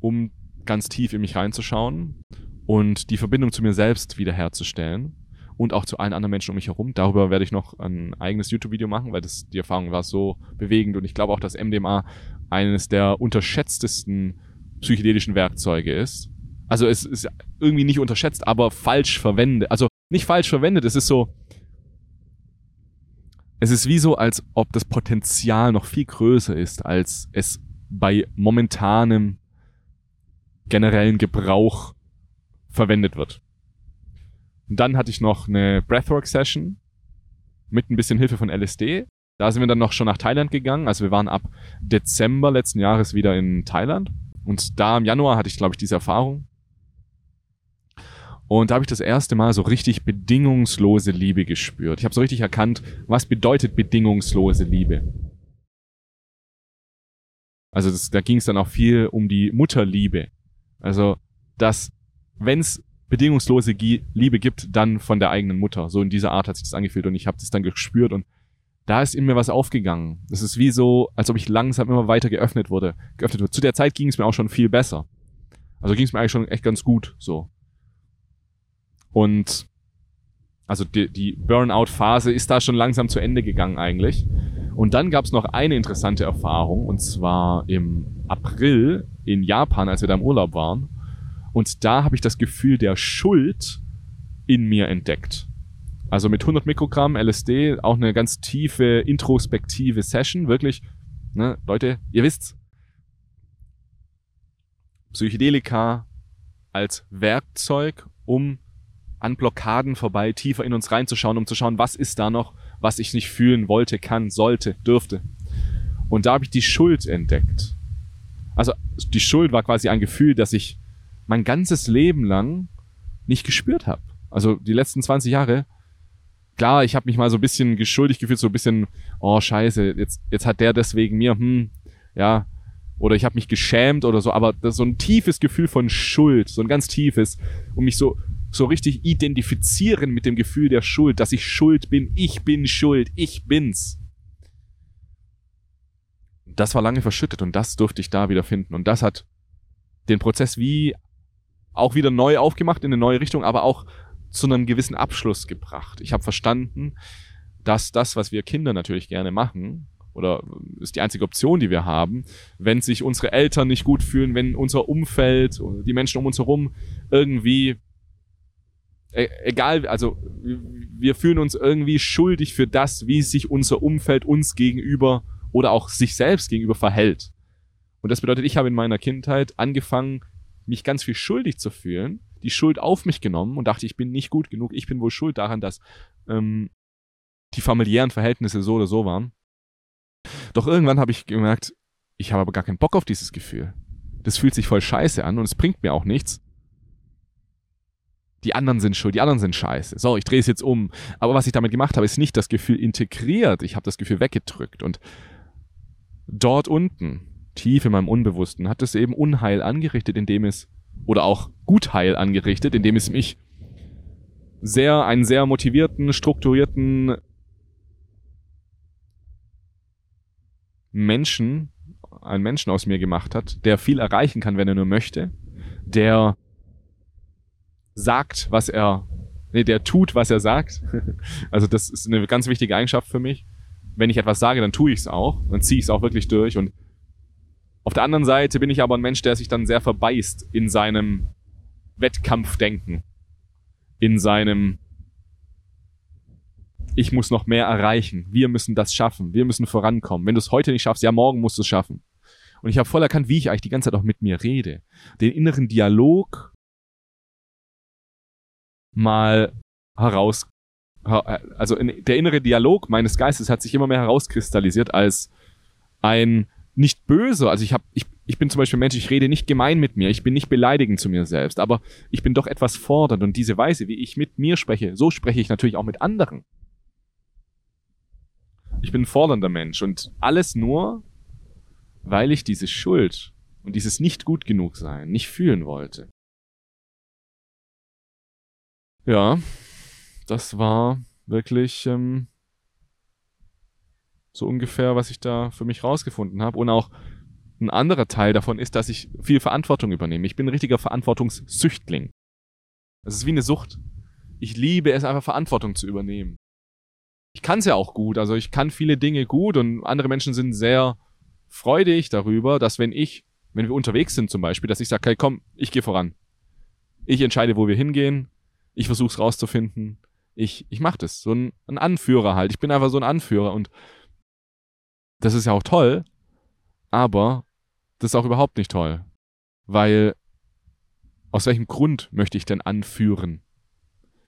um ganz tief in mich reinzuschauen und die Verbindung zu mir selbst wiederherzustellen und auch zu allen anderen Menschen um mich herum. Darüber werde ich noch ein eigenes YouTube-Video machen, weil das, die Erfahrung war so bewegend und ich glaube auch, dass MDMA eines der unterschätztesten psychedelischen Werkzeuge ist. Also es ist irgendwie nicht unterschätzt, aber falsch verwendet. Also nicht falsch verwendet, es ist so, es ist wie so, als ob das Potenzial noch viel größer ist, als es bei momentanem generellen Gebrauch verwendet wird. Und dann hatte ich noch eine Breathwork-Session mit ein bisschen Hilfe von LSD. Da sind wir dann noch schon nach Thailand gegangen. Also wir waren ab Dezember letzten Jahres wieder in Thailand. Und da im Januar hatte ich, glaube ich, diese Erfahrung. Und da habe ich das erste Mal so richtig bedingungslose Liebe gespürt. Ich habe so richtig erkannt, was bedeutet bedingungslose Liebe. Also das, da ging es dann auch viel um die Mutterliebe. Also, dass wenn es bedingungslose Liebe gibt, dann von der eigenen Mutter. So in dieser Art hat sich das angefühlt und ich habe das dann gespürt und da ist in mir was aufgegangen. Das ist wie so, als ob ich langsam immer weiter geöffnet wurde. Geöffnet wurde. Zu der Zeit ging es mir auch schon viel besser. Also ging es mir eigentlich schon echt ganz gut so. Und also die, die Burnout-Phase ist da schon langsam zu Ende gegangen eigentlich. Und dann gab es noch eine interessante Erfahrung, und zwar im April in Japan, als wir da im Urlaub waren. Und da habe ich das Gefühl der Schuld in mir entdeckt. Also mit 100 Mikrogramm LSD, auch eine ganz tiefe, introspektive Session. Wirklich, ne, Leute, ihr wisst's. Psychedelika als Werkzeug, um an Blockaden vorbei tiefer in uns reinzuschauen, um zu schauen, was ist da noch, was ich nicht fühlen wollte, kann, sollte, dürfte. Und da habe ich die Schuld entdeckt. Also die Schuld war quasi ein Gefühl, das ich mein ganzes Leben lang nicht gespürt habe. Also die letzten 20 Jahre. Klar, ich habe mich mal so ein bisschen geschuldig gefühlt, so ein bisschen, oh scheiße, jetzt, jetzt hat der deswegen mir, hm, ja, oder ich habe mich geschämt oder so, aber das so ein tiefes Gefühl von Schuld, so ein ganz tiefes, um mich so so richtig identifizieren mit dem Gefühl der Schuld, dass ich schuld bin, ich bin schuld, ich bin's. Das war lange verschüttet und das durfte ich da wieder finden. Und das hat den Prozess wie auch wieder neu aufgemacht in eine neue Richtung, aber auch zu einem gewissen Abschluss gebracht. Ich habe verstanden, dass das, was wir Kinder natürlich gerne machen, oder ist die einzige Option, die wir haben, wenn sich unsere Eltern nicht gut fühlen, wenn unser Umfeld, die Menschen um uns herum irgendwie E, egal, also wir fühlen uns irgendwie schuldig für das, wie sich unser Umfeld uns gegenüber oder auch sich selbst gegenüber verhält. Und das bedeutet, ich habe in meiner Kindheit angefangen, mich ganz viel schuldig zu fühlen, die Schuld auf mich genommen und dachte, ich bin nicht gut genug, ich bin wohl schuld daran, dass ähm, die familiären Verhältnisse so oder so waren. Doch irgendwann habe ich gemerkt, ich habe aber gar keinen Bock auf dieses Gefühl. Das fühlt sich voll scheiße an und es bringt mir auch nichts die anderen sind schuld, die anderen sind scheiße. So, ich drehe es jetzt um. Aber was ich damit gemacht habe, ist nicht das Gefühl integriert. Ich habe das Gefühl weggedrückt. Und dort unten, tief in meinem Unbewussten, hat es eben Unheil angerichtet, indem es, oder auch Gutheil angerichtet, indem es mich sehr, einen sehr motivierten, strukturierten Menschen, einen Menschen aus mir gemacht hat, der viel erreichen kann, wenn er nur möchte, der sagt, was er, nee, der tut, was er sagt. also das ist eine ganz wichtige Eigenschaft für mich. Wenn ich etwas sage, dann tue ich es auch, dann ziehe ich es auch wirklich durch. Und auf der anderen Seite bin ich aber ein Mensch, der sich dann sehr verbeißt in seinem Wettkampfdenken, in seinem ich muss noch mehr erreichen. Wir müssen das schaffen. Wir müssen vorankommen. Wenn du es heute nicht schaffst, ja, morgen musst du es schaffen. Und ich habe voll erkannt, wie ich eigentlich die ganze Zeit auch mit mir rede. Den inneren Dialog mal heraus, also der innere Dialog meines Geistes hat sich immer mehr herauskristallisiert als ein nicht böse, also ich habe, ich, ich bin zum Beispiel Mensch, ich rede nicht gemein mit mir, ich bin nicht beleidigend zu mir selbst, aber ich bin doch etwas fordernd. Und diese Weise, wie ich mit mir spreche, so spreche ich natürlich auch mit anderen. Ich bin ein fordernder Mensch. Und alles nur, weil ich diese Schuld und dieses nicht gut genug sein nicht fühlen wollte. Ja, das war wirklich ähm, so ungefähr, was ich da für mich rausgefunden habe. Und auch ein anderer Teil davon ist, dass ich viel Verantwortung übernehme. Ich bin ein richtiger Verantwortungssüchtling. Es ist wie eine Sucht. Ich liebe es einfach, Verantwortung zu übernehmen. Ich kann es ja auch gut. Also ich kann viele Dinge gut und andere Menschen sind sehr freudig darüber, dass wenn ich, wenn wir unterwegs sind zum Beispiel, dass ich sage, hey, komm, ich gehe voran. Ich entscheide, wo wir hingehen. Ich versuche es rauszufinden. Ich, ich mache das. So ein, ein Anführer halt. Ich bin einfach so ein Anführer und das ist ja auch toll, aber das ist auch überhaupt nicht toll. Weil aus welchem Grund möchte ich denn anführen?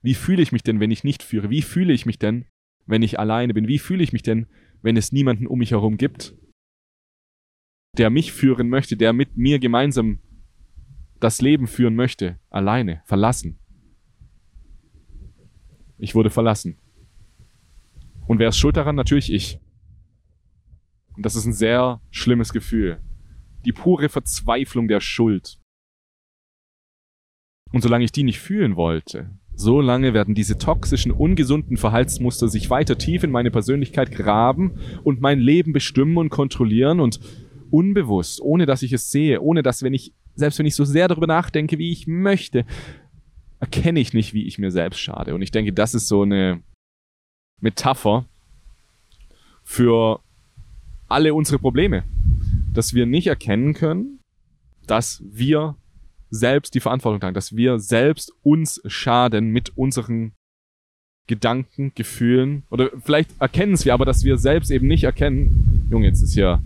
Wie fühle ich mich denn, wenn ich nicht führe? Wie fühle ich mich denn, wenn ich alleine bin? Wie fühle ich mich denn, wenn es niemanden um mich herum gibt, der mich führen möchte, der mit mir gemeinsam das Leben führen möchte, alleine, verlassen? Ich wurde verlassen. Und wer ist schuld daran? Natürlich ich. Und das ist ein sehr schlimmes Gefühl. Die pure Verzweiflung der Schuld. Und solange ich die nicht fühlen wollte, solange werden diese toxischen, ungesunden Verhaltensmuster sich weiter tief in meine Persönlichkeit graben und mein Leben bestimmen und kontrollieren und unbewusst, ohne dass ich es sehe, ohne dass, wenn ich, selbst wenn ich so sehr darüber nachdenke, wie ich möchte, erkenne ich nicht, wie ich mir selbst schade. Und ich denke, das ist so eine Metapher für alle unsere Probleme. Dass wir nicht erkennen können, dass wir selbst die Verantwortung tragen, dass wir selbst uns schaden mit unseren Gedanken, Gefühlen oder vielleicht erkennen es wir, aber dass wir selbst eben nicht erkennen. Junge, jetzt ist ja,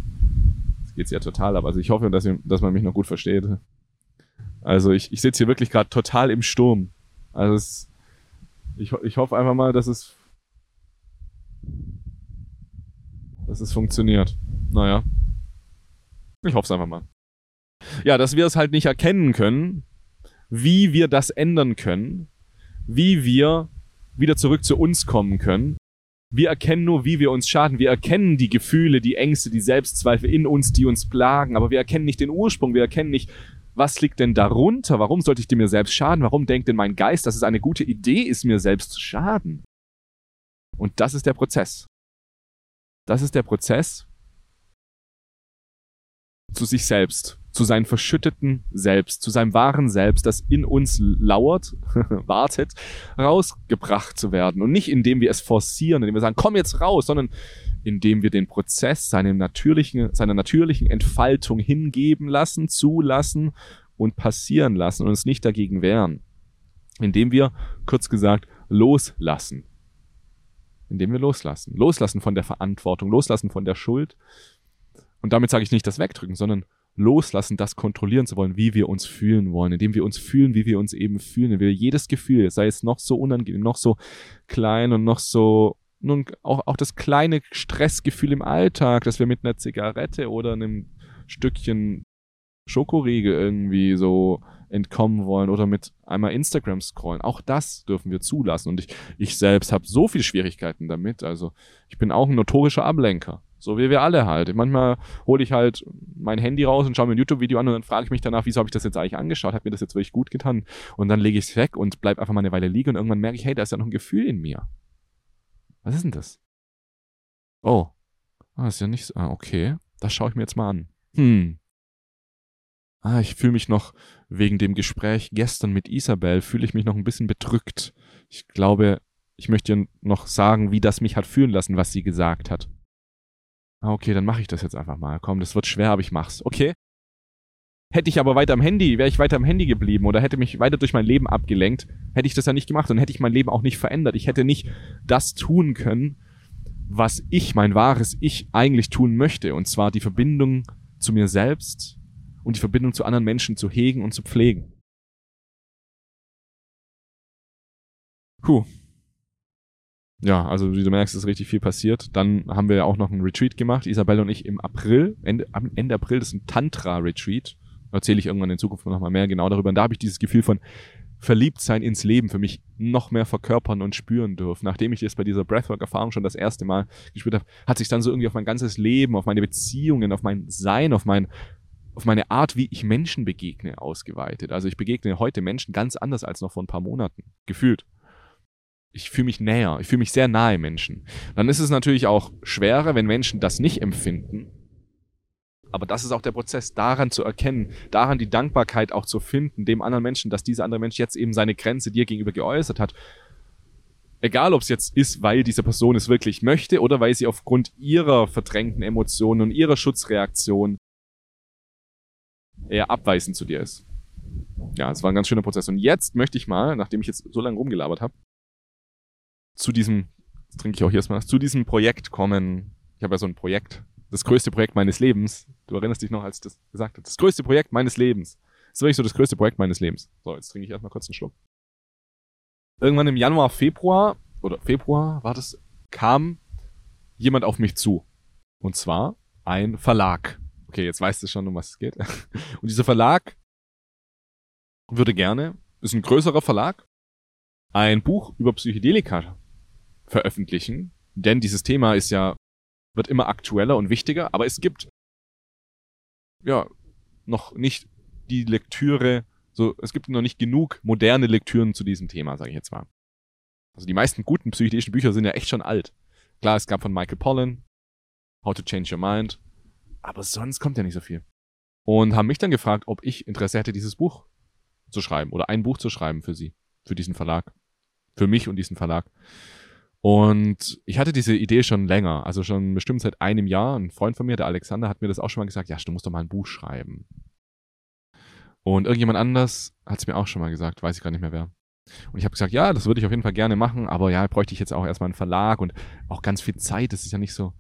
jetzt geht's ja total ab. Also ich hoffe, dass, ihr, dass man mich noch gut versteht. Also ich, ich sitze hier wirklich gerade total im Sturm. Also es, ich, ich hoffe einfach mal, dass es dass es funktioniert. Naja. Ich hoffe es einfach mal. Ja, dass wir es halt nicht erkennen können, wie wir das ändern können, wie wir wieder zurück zu uns kommen können. Wir erkennen nur, wie wir uns schaden. Wir erkennen die Gefühle, die Ängste, die Selbstzweifel in uns, die uns plagen, aber wir erkennen nicht den Ursprung. Wir erkennen nicht, was liegt denn darunter? Warum sollte ich dir mir selbst schaden? Warum denkt denn mein Geist, dass es eine gute Idee ist, mir selbst zu schaden? Und das ist der Prozess. Das ist der Prozess zu sich selbst, zu seinem verschütteten Selbst, zu seinem wahren Selbst, das in uns lauert, wartet, rausgebracht zu werden. Und nicht indem wir es forcieren, indem wir sagen, komm jetzt raus, sondern indem wir den Prozess seinem natürlichen, seiner natürlichen Entfaltung hingeben lassen, zulassen und passieren lassen und uns nicht dagegen wehren. Indem wir, kurz gesagt, loslassen indem wir loslassen. Loslassen von der Verantwortung, loslassen von der Schuld. Und damit sage ich nicht das Wegdrücken, sondern loslassen, das kontrollieren zu wollen, wie wir uns fühlen wollen, indem wir uns fühlen, wie wir uns eben fühlen, indem wir jedes Gefühl, sei es noch so unangenehm, noch so klein und noch so, nun auch, auch das kleine Stressgefühl im Alltag, dass wir mit einer Zigarette oder einem Stückchen Schokoriegel irgendwie so entkommen wollen oder mit einmal Instagram scrollen. Auch das dürfen wir zulassen. Und ich, ich selbst habe so viele Schwierigkeiten damit. Also ich bin auch ein notorischer Ablenker. So wie wir alle halt. Manchmal hole ich halt mein Handy raus und schaue mir ein YouTube-Video an und dann frage ich mich danach, wieso habe ich das jetzt eigentlich angeschaut? Hat mir das jetzt wirklich gut getan? Und dann lege ich es weg und bleib einfach mal eine Weile liegen und irgendwann merke ich, hey, da ist ja noch ein Gefühl in mir. Was ist denn das? Oh. Ah, ist ja nicht so. Ah, okay. Das schaue ich mir jetzt mal an. Hm. Ah, ich fühle mich noch wegen dem Gespräch gestern mit Isabel, fühle ich mich noch ein bisschen bedrückt. Ich glaube, ich möchte ihr noch sagen, wie das mich hat fühlen lassen, was sie gesagt hat. Ah, okay, dann mache ich das jetzt einfach mal. Komm, das wird schwer, aber ich mach's. Okay? Hätte ich aber weiter am Handy, wäre ich weiter am Handy geblieben oder hätte mich weiter durch mein Leben abgelenkt, hätte ich das ja nicht gemacht und hätte ich mein Leben auch nicht verändert. Ich hätte nicht das tun können, was ich, mein wahres Ich, eigentlich tun möchte. Und zwar die Verbindung zu mir selbst, und die Verbindung zu anderen Menschen zu hegen und zu pflegen. Puh. Ja, also wie du merkst, ist richtig viel passiert. Dann haben wir ja auch noch einen Retreat gemacht, Isabelle und ich im April, Ende, Ende April, das ist ein Tantra-Retreat. Erzähle ich irgendwann in Zukunft noch mal mehr genau darüber. Und da habe ich dieses Gefühl von Verliebtsein ins Leben für mich noch mehr verkörpern und spüren dürfen. Nachdem ich das bei dieser Breathwork-Erfahrung schon das erste Mal gespürt habe, hat sich dann so irgendwie auf mein ganzes Leben, auf meine Beziehungen, auf mein Sein, auf mein auf meine Art, wie ich Menschen begegne, ausgeweitet. Also ich begegne heute Menschen ganz anders als noch vor ein paar Monaten, gefühlt. ich fühle mich näher, ich fühle mich sehr nahe Menschen. Dann ist es natürlich auch schwerer, wenn Menschen das nicht empfinden. Aber das ist auch der Prozess, daran zu erkennen, daran die Dankbarkeit auch zu finden, dem anderen Menschen, dass dieser andere Mensch jetzt eben seine Grenze dir gegenüber geäußert hat. Egal, ob es jetzt ist, weil diese Person es wirklich möchte oder weil sie aufgrund ihrer verdrängten Emotionen und ihrer Schutzreaktion eher abweisend zu dir ist. Ja, es war ein ganz schöner Prozess. Und jetzt möchte ich mal, nachdem ich jetzt so lange rumgelabert habe, zu diesem, das trinke ich auch hier erstmal, zu diesem Projekt kommen. Ich habe ja so ein Projekt, das größte Projekt meines Lebens. Du erinnerst dich noch, als ich das gesagt habe. Das größte Projekt meines Lebens. Das ist wirklich so das größte Projekt meines Lebens. So, jetzt trinke ich erstmal kurz einen Schluck. Irgendwann im Januar, Februar, oder Februar war das, kam jemand auf mich zu. Und zwar ein Verlag. Okay, jetzt weißt du schon, um was es geht. Und dieser Verlag würde gerne, ist ein größerer Verlag, ein Buch über Psychedelika veröffentlichen, denn dieses Thema ist ja, wird immer aktueller und wichtiger, aber es gibt ja noch nicht die Lektüre, so, es gibt noch nicht genug moderne Lektüren zu diesem Thema, sage ich jetzt mal. Also die meisten guten psychedelischen Bücher sind ja echt schon alt. Klar, es gab von Michael Pollan How to Change Your Mind, aber sonst kommt ja nicht so viel. Und haben mich dann gefragt, ob ich Interesse hätte, dieses Buch zu schreiben oder ein Buch zu schreiben für sie, für diesen Verlag. Für mich und diesen Verlag. Und ich hatte diese Idee schon länger, also schon bestimmt seit einem Jahr. Ein Freund von mir, der Alexander, hat mir das auch schon mal gesagt, ja, du musst doch mal ein Buch schreiben. Und irgendjemand anders hat es mir auch schon mal gesagt, weiß ich gar nicht mehr wer. Und ich habe gesagt, ja, das würde ich auf jeden Fall gerne machen, aber ja, bräuchte ich jetzt auch erstmal einen Verlag und auch ganz viel Zeit. Das ist ja nicht so,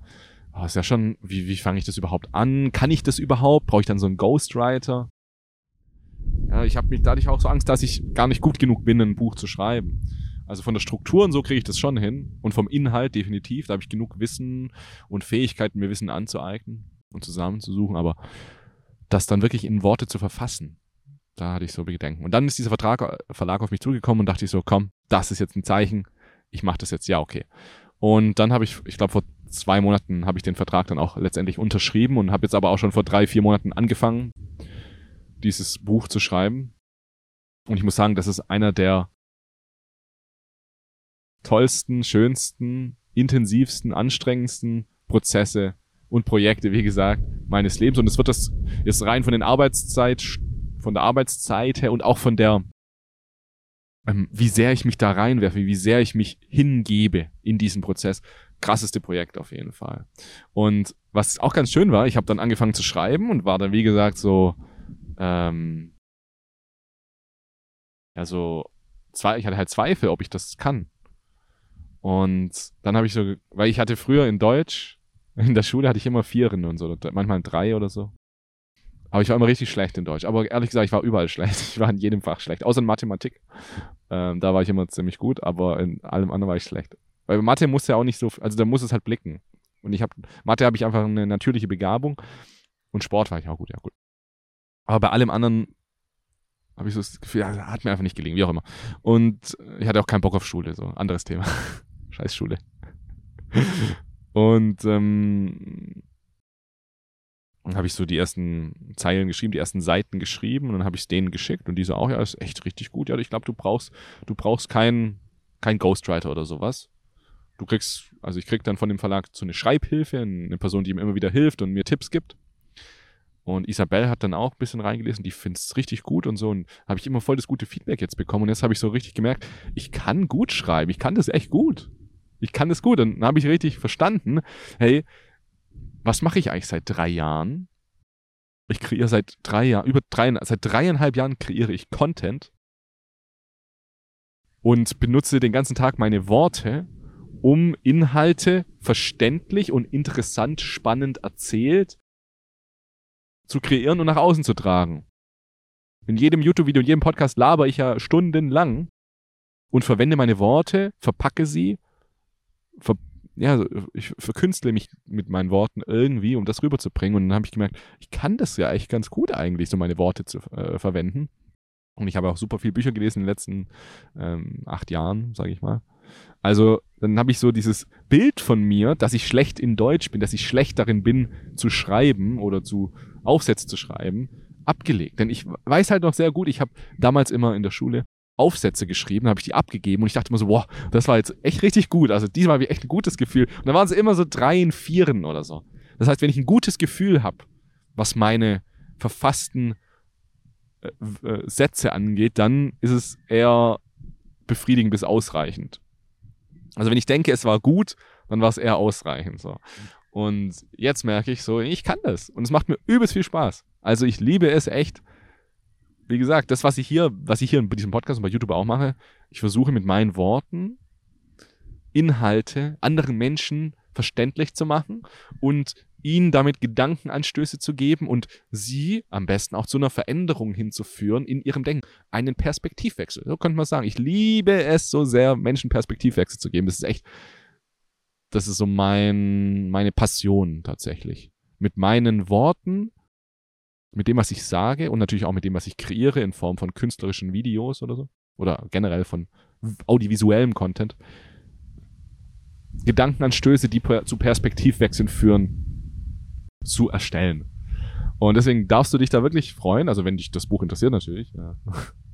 oh, ist ja schon, wie, wie fange ich das überhaupt an? Kann ich das überhaupt? Brauche ich dann so einen Ghostwriter? Ja, ich habe mich dadurch auch so Angst, dass ich gar nicht gut genug bin, ein Buch zu schreiben. Also von der Struktur und so kriege ich das schon hin. Und vom Inhalt definitiv. Da habe ich genug Wissen und Fähigkeiten, mir Wissen anzueignen und zusammenzusuchen. Aber das dann wirklich in Worte zu verfassen, da hatte ich so Bedenken. Und dann ist dieser Vertrag, Verlag auf mich zugekommen und dachte ich so, komm, das ist jetzt ein Zeichen. Ich mache das jetzt, ja, okay. Und dann habe ich, ich glaube, vor zwei Monaten habe ich den Vertrag dann auch letztendlich unterschrieben und habe jetzt aber auch schon vor drei, vier Monaten angefangen, dieses Buch zu schreiben. Und ich muss sagen, das ist einer der tollsten, schönsten, intensivsten, anstrengendsten Prozesse und Projekte, wie gesagt, meines Lebens. Und es wird das jetzt rein von den Arbeitszeit, von der Arbeitszeit her und auch von der, ähm, wie sehr ich mich da reinwerfe, wie sehr ich mich hingebe in diesen Prozess. Krasseste Projekt auf jeden Fall. Und was auch ganz schön war, ich habe dann angefangen zu schreiben und war dann, wie gesagt, so, ähm, also, zwei, ich hatte halt Zweifel, ob ich das kann. Und dann habe ich so, weil ich hatte früher in Deutsch, in der Schule hatte ich immer Vieren und so, manchmal drei oder so. Aber ich war immer richtig schlecht in Deutsch. Aber ehrlich gesagt, ich war überall schlecht. Ich war in jedem Fach schlecht. Außer in Mathematik. Ähm, da war ich immer ziemlich gut, aber in allem anderen war ich schlecht. Weil Mathe muss ja auch nicht so, also da muss es halt blicken. Und ich habe, Mathe habe ich einfach eine natürliche Begabung. Und Sport war ich auch gut, ja gut. Aber bei allem anderen habe ich so das Gefühl, ja, hat mir einfach nicht gelingen, wie auch immer. Und ich hatte auch keinen Bock auf Schule, so anderes Thema. Scheiß Schule. Und ähm, dann habe ich so die ersten Zeilen geschrieben, die ersten Seiten geschrieben und dann habe ich es denen geschickt und die so auch, ja, ist echt richtig gut. Ja, ich glaube, du brauchst, du brauchst keinen kein Ghostwriter oder sowas. Du kriegst, also ich krieg dann von dem Verlag so eine Schreibhilfe, eine Person, die mir immer wieder hilft und mir Tipps gibt. Und Isabel hat dann auch ein bisschen reingelesen, die findet es richtig gut und so. Und habe ich immer voll das gute Feedback jetzt bekommen. Und jetzt habe ich so richtig gemerkt, ich kann gut schreiben, ich kann das echt gut. Ich kann das gut. Und dann habe ich richtig verstanden, hey, was mache ich eigentlich seit drei Jahren? Ich kreiere seit drei Jahren, über drei, seit dreieinhalb Jahren kreiere ich Content und benutze den ganzen Tag meine Worte, um Inhalte verständlich und interessant, spannend erzählt zu kreieren und nach außen zu tragen. In jedem YouTube-Video, in jedem Podcast laber ich ja stundenlang und verwende meine Worte, verpacke sie, ver ja, ich verkünstle mich mit meinen Worten irgendwie, um das rüberzubringen. Und dann habe ich gemerkt, ich kann das ja echt ganz gut eigentlich, so meine Worte zu äh, verwenden. Und ich habe auch super viele Bücher gelesen in den letzten ähm, acht Jahren, sage ich mal. Also dann habe ich so dieses Bild von mir, dass ich schlecht in Deutsch bin, dass ich schlecht darin bin zu schreiben oder zu Aufsätze zu schreiben, abgelegt. Denn ich weiß halt noch sehr gut, ich habe damals immer in der Schule Aufsätze geschrieben, habe ich die abgegeben und ich dachte immer so, wow, das war jetzt echt richtig gut. Also diesmal habe ich echt ein gutes Gefühl. Und dann waren sie immer so dreien, vieren oder so. Das heißt, wenn ich ein gutes Gefühl habe, was meine verfassten äh, äh, Sätze angeht, dann ist es eher befriedigend bis ausreichend. Also wenn ich denke, es war gut, dann war es eher ausreichend. So. Und jetzt merke ich so, ich kann das. Und es macht mir übelst viel Spaß. Also ich liebe es echt. Wie gesagt, das, was ich hier, was ich hier bei diesem Podcast und bei YouTube auch mache, ich versuche mit meinen Worten Inhalte anderen Menschen verständlich zu machen und ihnen damit Gedankenanstöße zu geben und sie am besten auch zu einer Veränderung hinzuführen in ihrem Denken. Einen Perspektivwechsel. So könnte man sagen. Ich liebe es so sehr, Menschen Perspektivwechsel zu geben. Das ist echt, das ist so mein, meine Passion tatsächlich. Mit meinen Worten, mit dem, was ich sage und natürlich auch mit dem, was ich kreiere in Form von künstlerischen Videos oder so. Oder generell von audiovisuellem Content. Gedankenanstöße, die zu Perspektivwechseln führen, zu erstellen. Und deswegen darfst du dich da wirklich freuen, also wenn dich das Buch interessiert natürlich. Ja.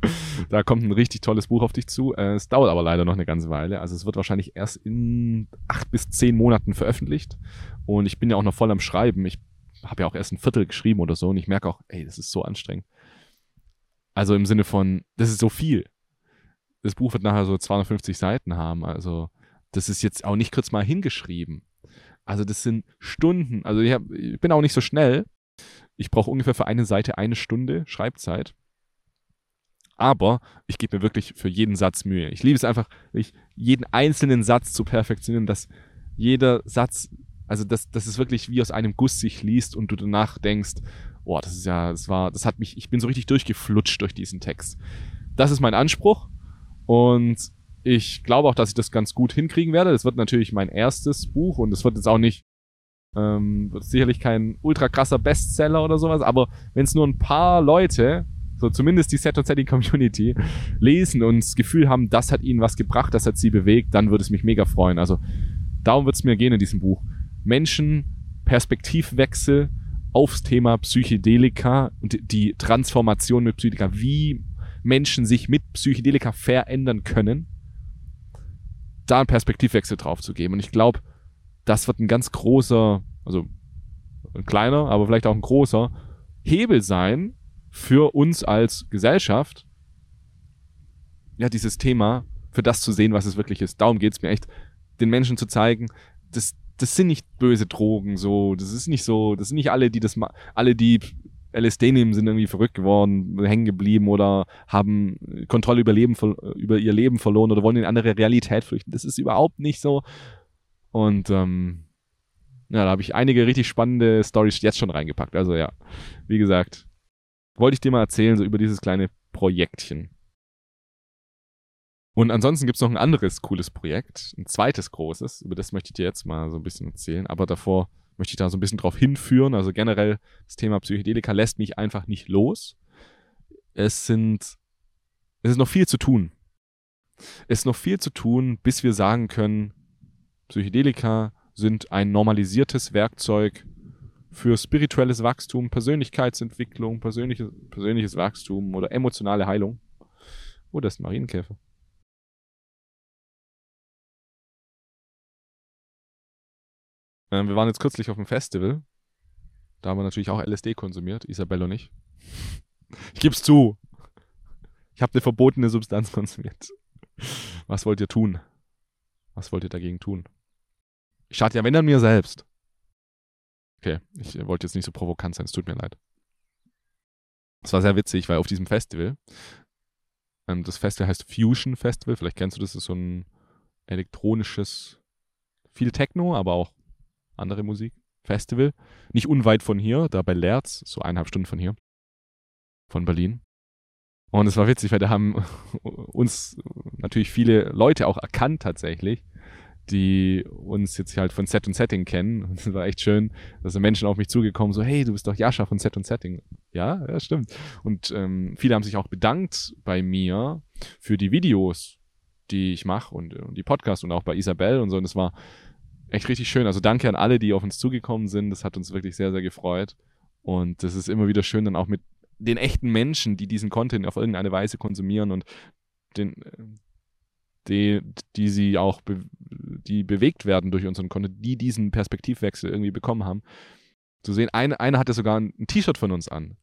da kommt ein richtig tolles Buch auf dich zu. Äh, es dauert aber leider noch eine ganze Weile. Also es wird wahrscheinlich erst in acht bis zehn Monaten veröffentlicht. Und ich bin ja auch noch voll am Schreiben. Ich habe ja auch erst ein Viertel geschrieben oder so und ich merke auch, ey, das ist so anstrengend. Also im Sinne von, das ist so viel. Das Buch wird nachher so 250 Seiten haben. Also das ist jetzt auch nicht kurz mal hingeschrieben. Also das sind Stunden. Also ich, hab, ich bin auch nicht so schnell. Ich brauche ungefähr für eine Seite eine Stunde Schreibzeit. Aber ich gebe mir wirklich für jeden Satz Mühe. Ich liebe es einfach, jeden einzelnen Satz zu perfektionieren, dass jeder Satz, also dass, dass es wirklich wie aus einem Guss sich liest und du danach denkst, boah, das ist ja, das war, das hat mich, ich bin so richtig durchgeflutscht durch diesen Text. Das ist mein Anspruch und ich glaube auch, dass ich das ganz gut hinkriegen werde. Das wird natürlich mein erstes Buch und es wird jetzt auch nicht, ähm, wird sicherlich kein ultra krasser Bestseller oder sowas, aber wenn es nur ein paar Leute, so zumindest die Set und Setting Community, lesen und das Gefühl haben, das hat ihnen was gebracht, das hat sie bewegt, dann würde es mich mega freuen. Also darum wird es mir gehen in diesem Buch. Menschen, Perspektivwechsel aufs Thema Psychedelika und die Transformation mit Psychedelika, wie Menschen sich mit Psychedelika verändern können da einen Perspektivwechsel drauf zu geben. Und ich glaube, das wird ein ganz großer, also ein kleiner, aber vielleicht auch ein großer Hebel sein für uns als Gesellschaft, ja, dieses Thema, für das zu sehen, was es wirklich ist. Darum geht es mir echt, den Menschen zu zeigen, das, das sind nicht böse Drogen, so, das ist nicht so, das sind nicht alle, die das, alle, die LSD nehmen, sind irgendwie verrückt geworden, hängen geblieben oder haben Kontrolle über, Leben, über ihr Leben verloren oder wollen in andere Realität flüchten. Das ist überhaupt nicht so. Und ähm, ja, da habe ich einige richtig spannende Stories jetzt schon reingepackt. Also ja, wie gesagt, wollte ich dir mal erzählen, so über dieses kleine Projektchen. Und ansonsten gibt es noch ein anderes cooles Projekt, ein zweites großes, über das möchte ich dir jetzt mal so ein bisschen erzählen. Aber davor möchte ich da so ein bisschen drauf hinführen. Also generell das Thema Psychedelika lässt mich einfach nicht los. Es sind, es ist noch viel zu tun. Es ist noch viel zu tun, bis wir sagen können, Psychedelika sind ein normalisiertes Werkzeug für spirituelles Wachstum, Persönlichkeitsentwicklung, persönliches, persönliches Wachstum oder emotionale Heilung. Oh, das ist ein Marienkäfer. Ähm, wir waren jetzt kürzlich auf dem Festival. Da haben wir natürlich auch LSD konsumiert, Isabelle und ich. Ich geb's zu. Ich habe eine verbotene Substanz konsumiert. Was wollt ihr tun? Was wollt ihr dagegen tun? Ich schade ja, wenn dann mir selbst. Okay, ich wollte jetzt nicht so provokant sein, es tut mir leid. Es war sehr witzig, weil auf diesem Festival, ähm, das Festival heißt Fusion Festival, vielleicht kennst du das, das ist so ein elektronisches, viel Techno, aber auch andere Musik, Festival. Nicht unweit von hier, da bei Lerz, so eineinhalb Stunden von hier, von Berlin. Und es war witzig, weil da haben uns natürlich viele Leute auch erkannt tatsächlich, die uns jetzt halt von Set und Setting kennen. Und es war echt schön, dass da Menschen auf mich zugekommen, so, hey, du bist doch Jascha von Set und Setting. Ja, ja, stimmt. Und ähm, viele haben sich auch bedankt bei mir für die Videos, die ich mache und, und die Podcasts und auch bei Isabel und so. Und es war echt richtig schön. Also danke an alle, die auf uns zugekommen sind. Das hat uns wirklich sehr, sehr gefreut. Und das ist immer wieder schön, dann auch mit den echten Menschen, die diesen Content auf irgendeine Weise konsumieren und den, die, die sie auch, be die bewegt werden durch unseren Content, die diesen Perspektivwechsel irgendwie bekommen haben, zu sehen. Eine, eine hatte sogar ein, ein T-Shirt von uns an.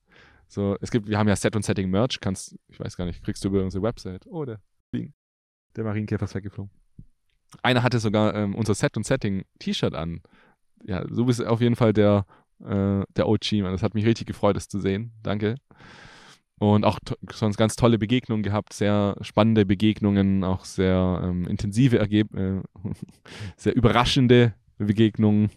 So, es gibt, wir haben ja Set und Setting Merch, kannst, ich weiß gar nicht, kriegst du über unsere Website. Oh, der. Der Marienkäfer ist weggeflogen. Einer hatte sogar ähm, unser Set und Setting T-Shirt an. Ja, du bist auf jeden Fall der, äh, der OG, man. Das hat mich richtig gefreut, das zu sehen. Danke. Und auch sonst ganz tolle Begegnungen gehabt, sehr spannende Begegnungen, auch sehr ähm, intensive Ergebnisse, äh, sehr überraschende Begegnungen.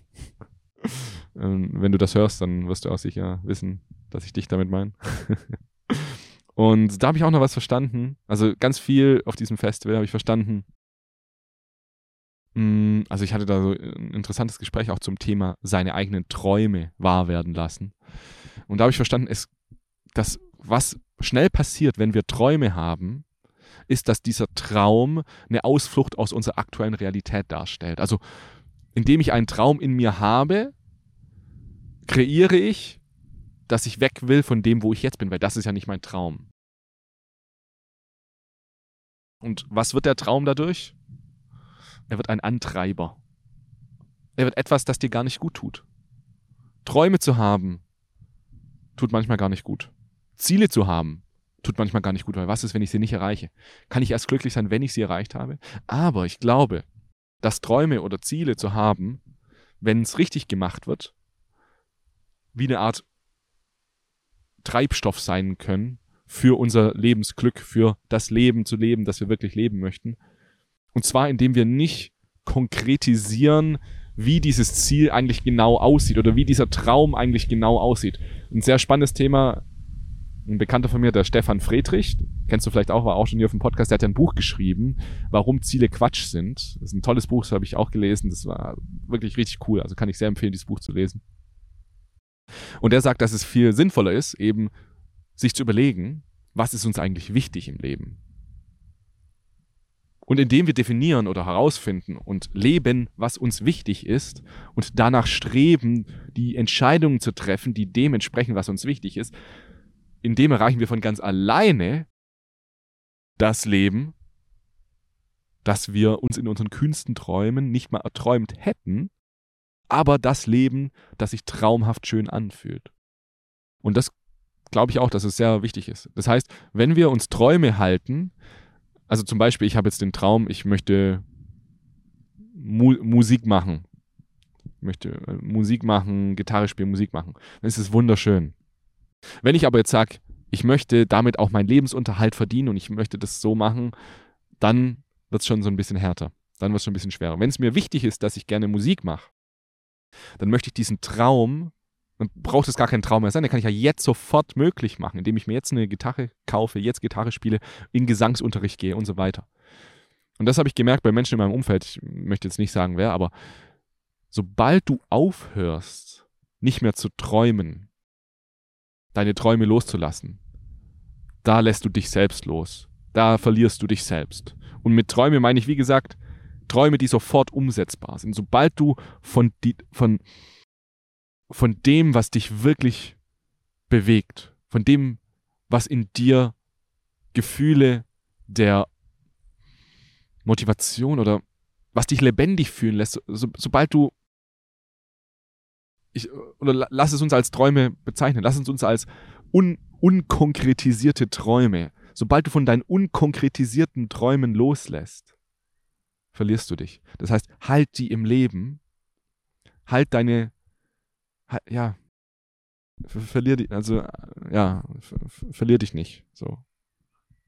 ähm, wenn du das hörst, dann wirst du auch sicher wissen, dass ich dich damit meine. Und da habe ich auch noch was verstanden. Also ganz viel auf diesem Festival habe ich verstanden. Mm, also ich hatte da so ein interessantes Gespräch auch zum Thema seine eigenen Träume wahr werden lassen. Und da habe ich verstanden, es, dass was schnell passiert, wenn wir Träume haben, ist, dass dieser Traum eine Ausflucht aus unserer aktuellen Realität darstellt. Also indem ich einen Traum in mir habe, kreiere ich dass ich weg will von dem, wo ich jetzt bin, weil das ist ja nicht mein Traum. Und was wird der Traum dadurch? Er wird ein Antreiber. Er wird etwas, das dir gar nicht gut tut. Träume zu haben, tut manchmal gar nicht gut. Ziele zu haben, tut manchmal gar nicht gut, weil was ist, wenn ich sie nicht erreiche? Kann ich erst glücklich sein, wenn ich sie erreicht habe? Aber ich glaube, dass Träume oder Ziele zu haben, wenn es richtig gemacht wird, wie eine Art Treibstoff sein können für unser Lebensglück, für das Leben zu leben, das wir wirklich leben möchten. Und zwar, indem wir nicht konkretisieren, wie dieses Ziel eigentlich genau aussieht oder wie dieser Traum eigentlich genau aussieht. Ein sehr spannendes Thema. Ein Bekannter von mir, der Stefan Friedrich, kennst du vielleicht auch, war auch schon hier auf dem Podcast, der hat ja ein Buch geschrieben, warum Ziele Quatsch sind. Das ist ein tolles Buch, das habe ich auch gelesen. Das war wirklich richtig cool. Also kann ich sehr empfehlen, dieses Buch zu lesen. Und er sagt, dass es viel sinnvoller ist, eben sich zu überlegen, was ist uns eigentlich wichtig im Leben. Und indem wir definieren oder herausfinden und leben, was uns wichtig ist und danach streben, die Entscheidungen zu treffen, die dementsprechend, was uns wichtig ist, indem erreichen wir von ganz alleine das Leben, das wir uns in unseren kühnsten Träumen nicht mal erträumt hätten, aber das Leben, das sich traumhaft schön anfühlt. Und das glaube ich auch, dass es sehr wichtig ist. Das heißt, wenn wir uns Träume halten, also zum Beispiel, ich habe jetzt den Traum, ich möchte Mu Musik machen. Ich möchte äh, Musik machen, Gitarre spielen, Musik machen. Dann ist es wunderschön. Wenn ich aber jetzt sage, ich möchte damit auch meinen Lebensunterhalt verdienen und ich möchte das so machen, dann wird es schon so ein bisschen härter. Dann wird es schon ein bisschen schwerer. Wenn es mir wichtig ist, dass ich gerne Musik mache, dann möchte ich diesen Traum, dann braucht es gar kein Traum mehr sein, den kann ich ja jetzt sofort möglich machen, indem ich mir jetzt eine Gitarre kaufe, jetzt Gitarre spiele, in Gesangsunterricht gehe und so weiter. Und das habe ich gemerkt bei Menschen in meinem Umfeld, ich möchte jetzt nicht sagen wer, aber sobald du aufhörst, nicht mehr zu träumen, deine Träume loszulassen, da lässt du dich selbst los. Da verlierst du dich selbst. Und mit Träume meine ich, wie gesagt, Träume, die sofort umsetzbar sind. Sobald du von, die, von, von dem, was dich wirklich bewegt, von dem, was in dir Gefühle der Motivation oder was dich lebendig fühlen lässt, so, sobald du ich, oder lass es uns als Träume bezeichnen, lass es uns als un, unkonkretisierte Träume. Sobald du von deinen unkonkretisierten Träumen loslässt, verlierst du dich. Das heißt, halt die im Leben, halt deine, ja, verlier die, also, ja, verlier dich nicht, so.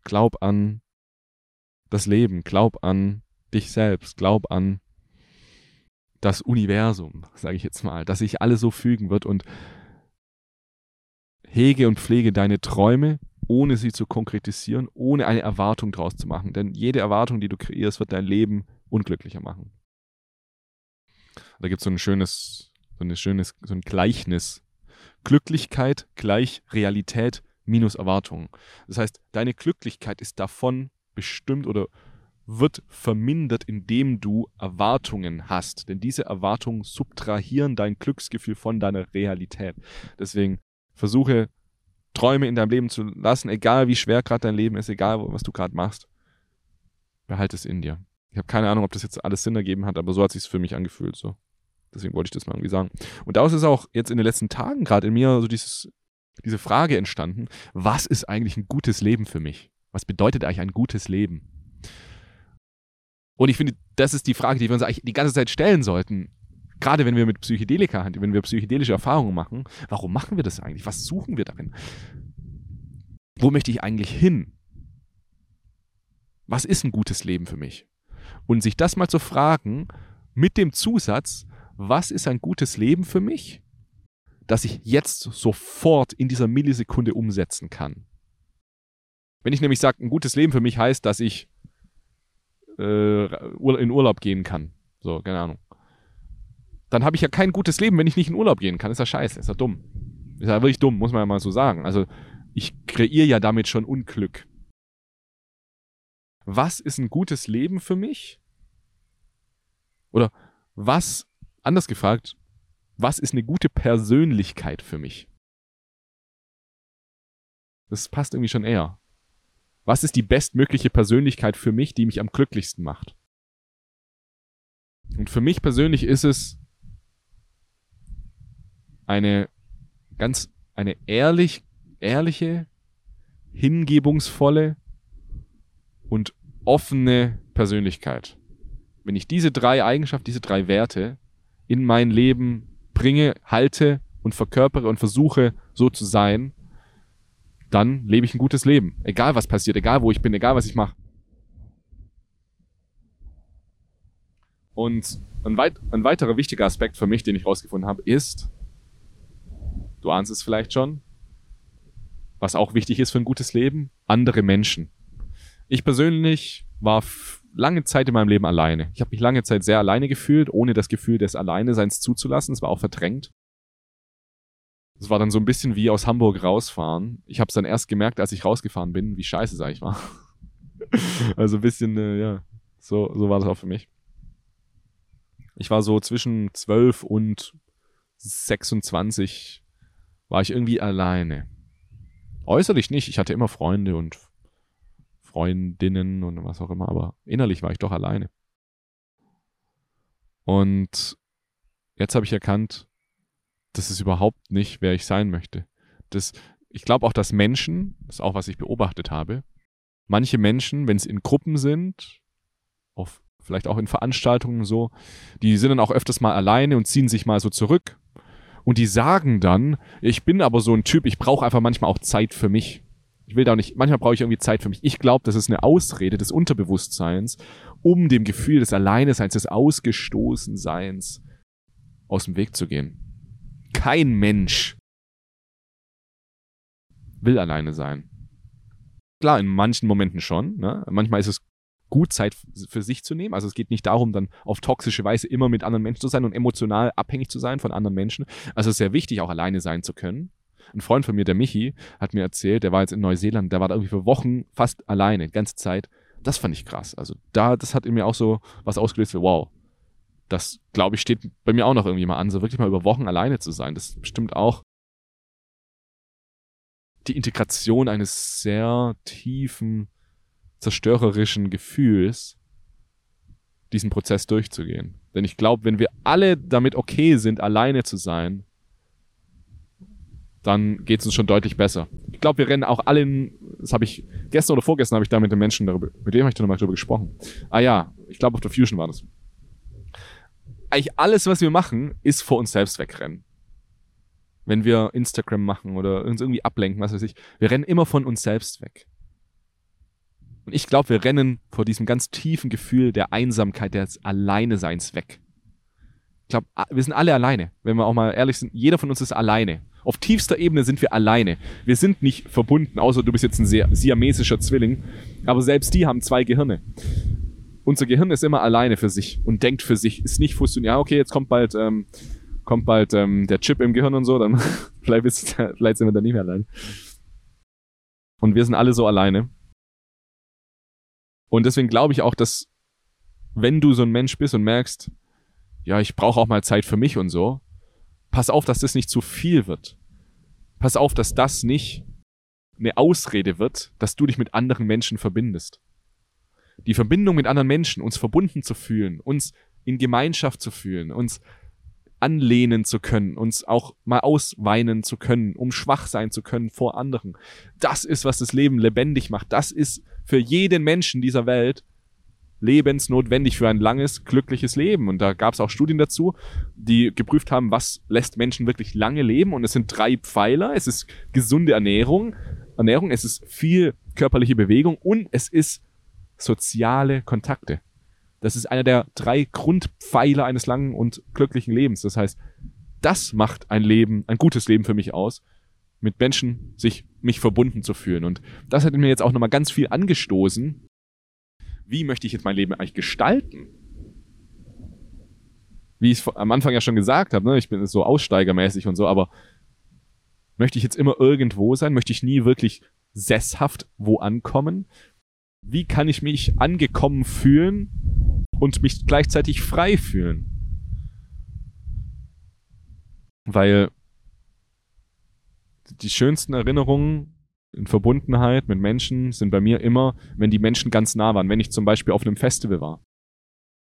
Glaub an das Leben, glaub an dich selbst, glaub an das Universum, sage ich jetzt mal, dass sich alles so fügen wird und hege und pflege deine Träume, ohne sie zu konkretisieren, ohne eine Erwartung draus zu machen. Denn jede Erwartung, die du kreierst, wird dein Leben unglücklicher machen. Da gibt es so ein schönes, so ein schönes, so ein Gleichnis. Glücklichkeit gleich Realität minus Erwartungen. Das heißt, deine Glücklichkeit ist davon bestimmt oder wird vermindert, indem du Erwartungen hast. Denn diese Erwartungen subtrahieren dein Glücksgefühl von deiner Realität. Deswegen versuche Träume in deinem Leben zu lassen, egal wie schwer gerade dein Leben ist, egal was du gerade machst. Behalte es in dir. Ich habe keine Ahnung, ob das jetzt alles Sinn ergeben hat, aber so hat sich für mich angefühlt. So. Deswegen wollte ich das mal irgendwie sagen. Und daraus ist auch jetzt in den letzten Tagen gerade in mir so dieses, diese Frage entstanden, was ist eigentlich ein gutes Leben für mich? Was bedeutet eigentlich ein gutes Leben? Und ich finde, das ist die Frage, die wir uns eigentlich die ganze Zeit stellen sollten. Gerade wenn wir mit Psychedelika, wenn wir psychedelische Erfahrungen machen, warum machen wir das eigentlich? Was suchen wir darin? Wo möchte ich eigentlich hin? Was ist ein gutes Leben für mich? Und sich das mal zu fragen mit dem Zusatz, was ist ein gutes Leben für mich, das ich jetzt sofort in dieser Millisekunde umsetzen kann. Wenn ich nämlich sage, ein gutes Leben für mich heißt, dass ich äh, in Urlaub gehen kann. So, keine Ahnung. Dann habe ich ja kein gutes Leben, wenn ich nicht in Urlaub gehen kann. Ist ja scheiße, ist ja dumm. Ist ja wirklich dumm, muss man ja mal so sagen. Also ich kreiere ja damit schon Unglück. Was ist ein gutes Leben für mich? Oder was Anders gefragt, was ist eine gute Persönlichkeit für mich? Das passt irgendwie schon eher. Was ist die bestmögliche Persönlichkeit für mich, die mich am glücklichsten macht? Und für mich persönlich ist es eine ganz, eine ehrlich, ehrliche, hingebungsvolle und offene Persönlichkeit. Wenn ich diese drei Eigenschaften, diese drei Werte in mein Leben bringe, halte und verkörpere und versuche so zu sein, dann lebe ich ein gutes Leben. Egal was passiert, egal wo ich bin, egal was ich mache. Und ein, weit, ein weiterer wichtiger Aspekt für mich, den ich rausgefunden habe, ist, du ahnst es vielleicht schon, was auch wichtig ist für ein gutes Leben, andere Menschen. Ich persönlich war lange Zeit in meinem Leben alleine. Ich habe mich lange Zeit sehr alleine gefühlt, ohne das Gefühl des Alleineseins zuzulassen. Es war auch verdrängt. Es war dann so ein bisschen wie aus Hamburg rausfahren. Ich habe es dann erst gemerkt, als ich rausgefahren bin, wie scheiße es eigentlich war. also ein bisschen, äh, ja, so, so war das auch für mich. Ich war so zwischen 12 und 26 war ich irgendwie alleine. Äußerlich nicht. Ich hatte immer Freunde und Freundinnen und was auch immer, aber innerlich war ich doch alleine. Und jetzt habe ich erkannt, das ist überhaupt nicht, wer ich sein möchte. Das, ich glaube auch, dass Menschen, das ist auch was ich beobachtet habe, manche Menschen, wenn es in Gruppen sind, auf, vielleicht auch in Veranstaltungen so, die sind dann auch öfters mal alleine und ziehen sich mal so zurück. Und die sagen dann, ich bin aber so ein Typ, ich brauche einfach manchmal auch Zeit für mich. Ich will da auch nicht, manchmal brauche ich irgendwie Zeit für mich. Ich glaube, das ist eine Ausrede des Unterbewusstseins, um dem Gefühl des Alleineseins, des Ausgestoßenseins aus dem Weg zu gehen. Kein Mensch will alleine sein. Klar, in manchen Momenten schon. Ne? Manchmal ist es gut, Zeit für sich zu nehmen. Also es geht nicht darum, dann auf toxische Weise immer mit anderen Menschen zu sein und emotional abhängig zu sein von anderen Menschen. Also es ist sehr wichtig, auch alleine sein zu können. Ein Freund von mir, der Michi, hat mir erzählt, der war jetzt in Neuseeland, der war da irgendwie für Wochen fast alleine, die ganze Zeit. Das fand ich krass. Also da, das hat in mir auch so was ausgelöst wow, das, glaube ich, steht bei mir auch noch irgendwie mal an, so wirklich mal über Wochen alleine zu sein. Das ist bestimmt auch die Integration eines sehr tiefen, zerstörerischen Gefühls, diesen Prozess durchzugehen. Denn ich glaube, wenn wir alle damit okay sind, alleine zu sein, dann geht es uns schon deutlich besser. Ich glaube, wir rennen auch alle in, das habe ich, gestern oder vorgestern habe ich da mit den Menschen darüber, mit wem habe ich da nochmal darüber gesprochen? Ah ja, ich glaube auf der Fusion war das. Eigentlich alles, was wir machen, ist vor uns selbst wegrennen. Wenn wir Instagram machen oder uns irgendwie ablenken, was weiß ich, wir rennen immer von uns selbst weg. Und ich glaube, wir rennen vor diesem ganz tiefen Gefühl der Einsamkeit, des Alleineseins weg. Ich glaube, wir sind alle alleine. Wenn wir auch mal ehrlich sind, jeder von uns ist alleine. Auf tiefster Ebene sind wir alleine. Wir sind nicht verbunden, außer du bist jetzt ein sehr siamesischer Zwilling. Aber selbst die haben zwei Gehirne. Unser Gehirn ist immer alleine für sich und denkt für sich, ist nicht fusioniert. Ja, okay, jetzt kommt bald, ähm, kommt bald ähm, der Chip im Gehirn und so, dann vielleicht, ist, vielleicht sind wir dann nicht mehr allein. Und wir sind alle so alleine. Und deswegen glaube ich auch, dass wenn du so ein Mensch bist und merkst, ja, ich brauche auch mal Zeit für mich und so, pass auf, dass das nicht zu viel wird. Pass auf, dass das nicht eine Ausrede wird, dass du dich mit anderen Menschen verbindest. die Verbindung mit anderen Menschen, uns verbunden zu fühlen, uns in Gemeinschaft zu fühlen, uns anlehnen zu können, uns auch mal ausweinen zu können, um schwach sein zu können vor anderen. Das ist, was das Leben lebendig macht. Das ist für jeden Menschen dieser Welt lebensnotwendig für ein langes, glückliches Leben. Und da gab es auch Studien dazu, die geprüft haben, was lässt Menschen wirklich lange leben. Und es sind drei Pfeiler. Es ist gesunde Ernährung, Ernährung, es ist viel körperliche Bewegung und es ist soziale Kontakte. Das ist einer der drei Grundpfeiler eines langen und glücklichen Lebens. Das heißt, das macht ein Leben, ein gutes Leben für mich aus, mit Menschen sich mich verbunden zu fühlen. Und das hat mir jetzt auch nochmal ganz viel angestoßen. Wie möchte ich jetzt mein Leben eigentlich gestalten? Wie ich am Anfang ja schon gesagt habe, ne, ich bin so aussteigermäßig und so, aber möchte ich jetzt immer irgendwo sein? Möchte ich nie wirklich sesshaft wo ankommen? Wie kann ich mich angekommen fühlen und mich gleichzeitig frei fühlen? Weil die schönsten Erinnerungen in Verbundenheit mit Menschen sind bei mir immer, wenn die Menschen ganz nah waren. Wenn ich zum Beispiel auf einem Festival war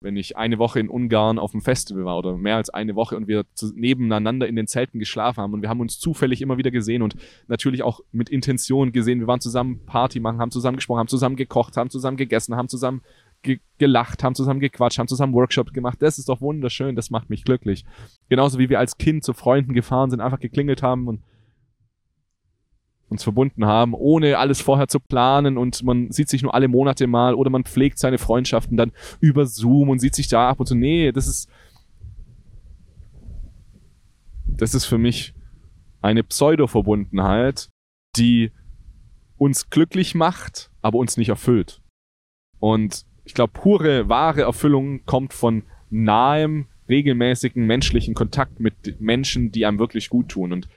wenn ich eine Woche in Ungarn auf dem Festival war oder mehr als eine Woche und wir nebeneinander in den Zelten geschlafen haben und wir haben uns zufällig immer wieder gesehen und natürlich auch mit Intention gesehen. Wir waren zusammen Party machen, haben zusammen gesprochen, haben zusammen gekocht, haben zusammen gegessen, haben zusammen ge gelacht, haben zusammen gequatscht, haben zusammen Workshops gemacht. Das ist doch wunderschön, das macht mich glücklich. Genauso wie wir als Kind zu Freunden gefahren sind, einfach geklingelt haben und uns verbunden haben, ohne alles vorher zu planen und man sieht sich nur alle Monate mal oder man pflegt seine Freundschaften dann über Zoom und sieht sich da ab und so. Nee, das ist, das ist für mich eine Pseudo-Verbundenheit, die uns glücklich macht, aber uns nicht erfüllt. Und ich glaube, pure, wahre Erfüllung kommt von nahem, regelmäßigen menschlichen Kontakt mit Menschen, die einem wirklich gut tun. Und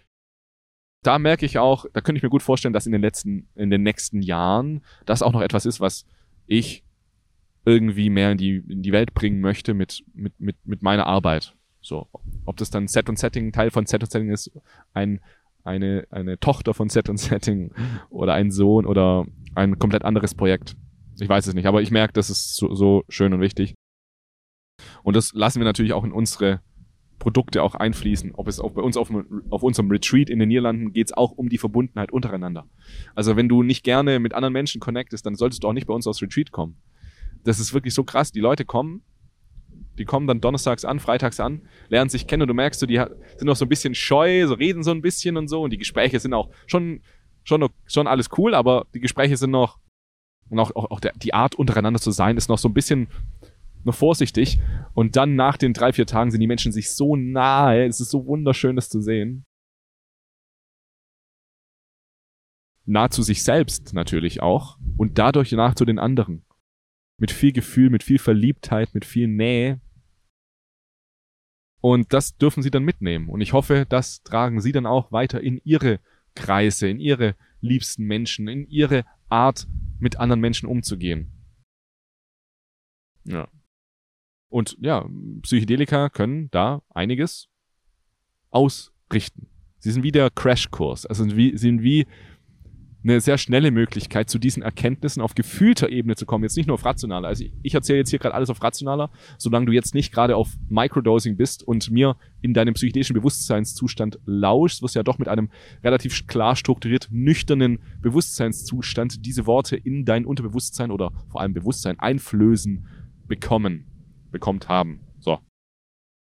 da merke ich auch, da könnte ich mir gut vorstellen, dass in den letzten, in den nächsten Jahren das auch noch etwas ist, was ich irgendwie mehr in die, in die Welt bringen möchte mit, mit, mit, mit meiner Arbeit. So. Ob das dann Set und Setting, Teil von Set und Setting ist, ein, eine, eine Tochter von Set und Setting oder ein Sohn oder ein komplett anderes Projekt. Ich weiß es nicht, aber ich merke, das ist so, so schön und wichtig. Und das lassen wir natürlich auch in unsere Produkte auch einfließen. Ob es auch bei uns auf, auf unserem Retreat in den Niederlanden geht es auch um die Verbundenheit untereinander. Also wenn du nicht gerne mit anderen Menschen connectest, dann solltest du auch nicht bei uns aufs Retreat kommen. Das ist wirklich so krass. Die Leute kommen, die kommen dann donnerstags an, freitags an, lernen sich kennen und du merkst, die sind noch so ein bisschen scheu, so reden so ein bisschen und so und die Gespräche sind auch schon, schon, schon alles cool, aber die Gespräche sind noch, und auch, auch, auch der, die Art untereinander zu sein ist noch so ein bisschen nur vorsichtig. Und dann nach den drei, vier Tagen sind die Menschen sich so nahe. Es ist so wunderschön, das zu sehen. Nah zu sich selbst natürlich auch. Und dadurch nach zu den anderen. Mit viel Gefühl, mit viel Verliebtheit, mit viel Nähe. Und das dürfen sie dann mitnehmen. Und ich hoffe, das tragen sie dann auch weiter in ihre Kreise, in ihre liebsten Menschen, in ihre Art, mit anderen Menschen umzugehen. Ja. Und ja, Psychedelika können da einiges ausrichten. Sie sind wie der Crashkurs, also sind wie, sind wie eine sehr schnelle Möglichkeit, zu diesen Erkenntnissen auf gefühlter Ebene zu kommen. Jetzt nicht nur auf rationaler. Also ich, ich erzähle jetzt hier gerade alles auf rationaler, solange du jetzt nicht gerade auf Microdosing bist und mir in deinem psychedelischen Bewusstseinszustand lauschst, wirst du ja doch mit einem relativ klar strukturiert nüchternen Bewusstseinszustand diese Worte in dein Unterbewusstsein oder vor allem Bewusstsein einflößen bekommen bekommt haben. So.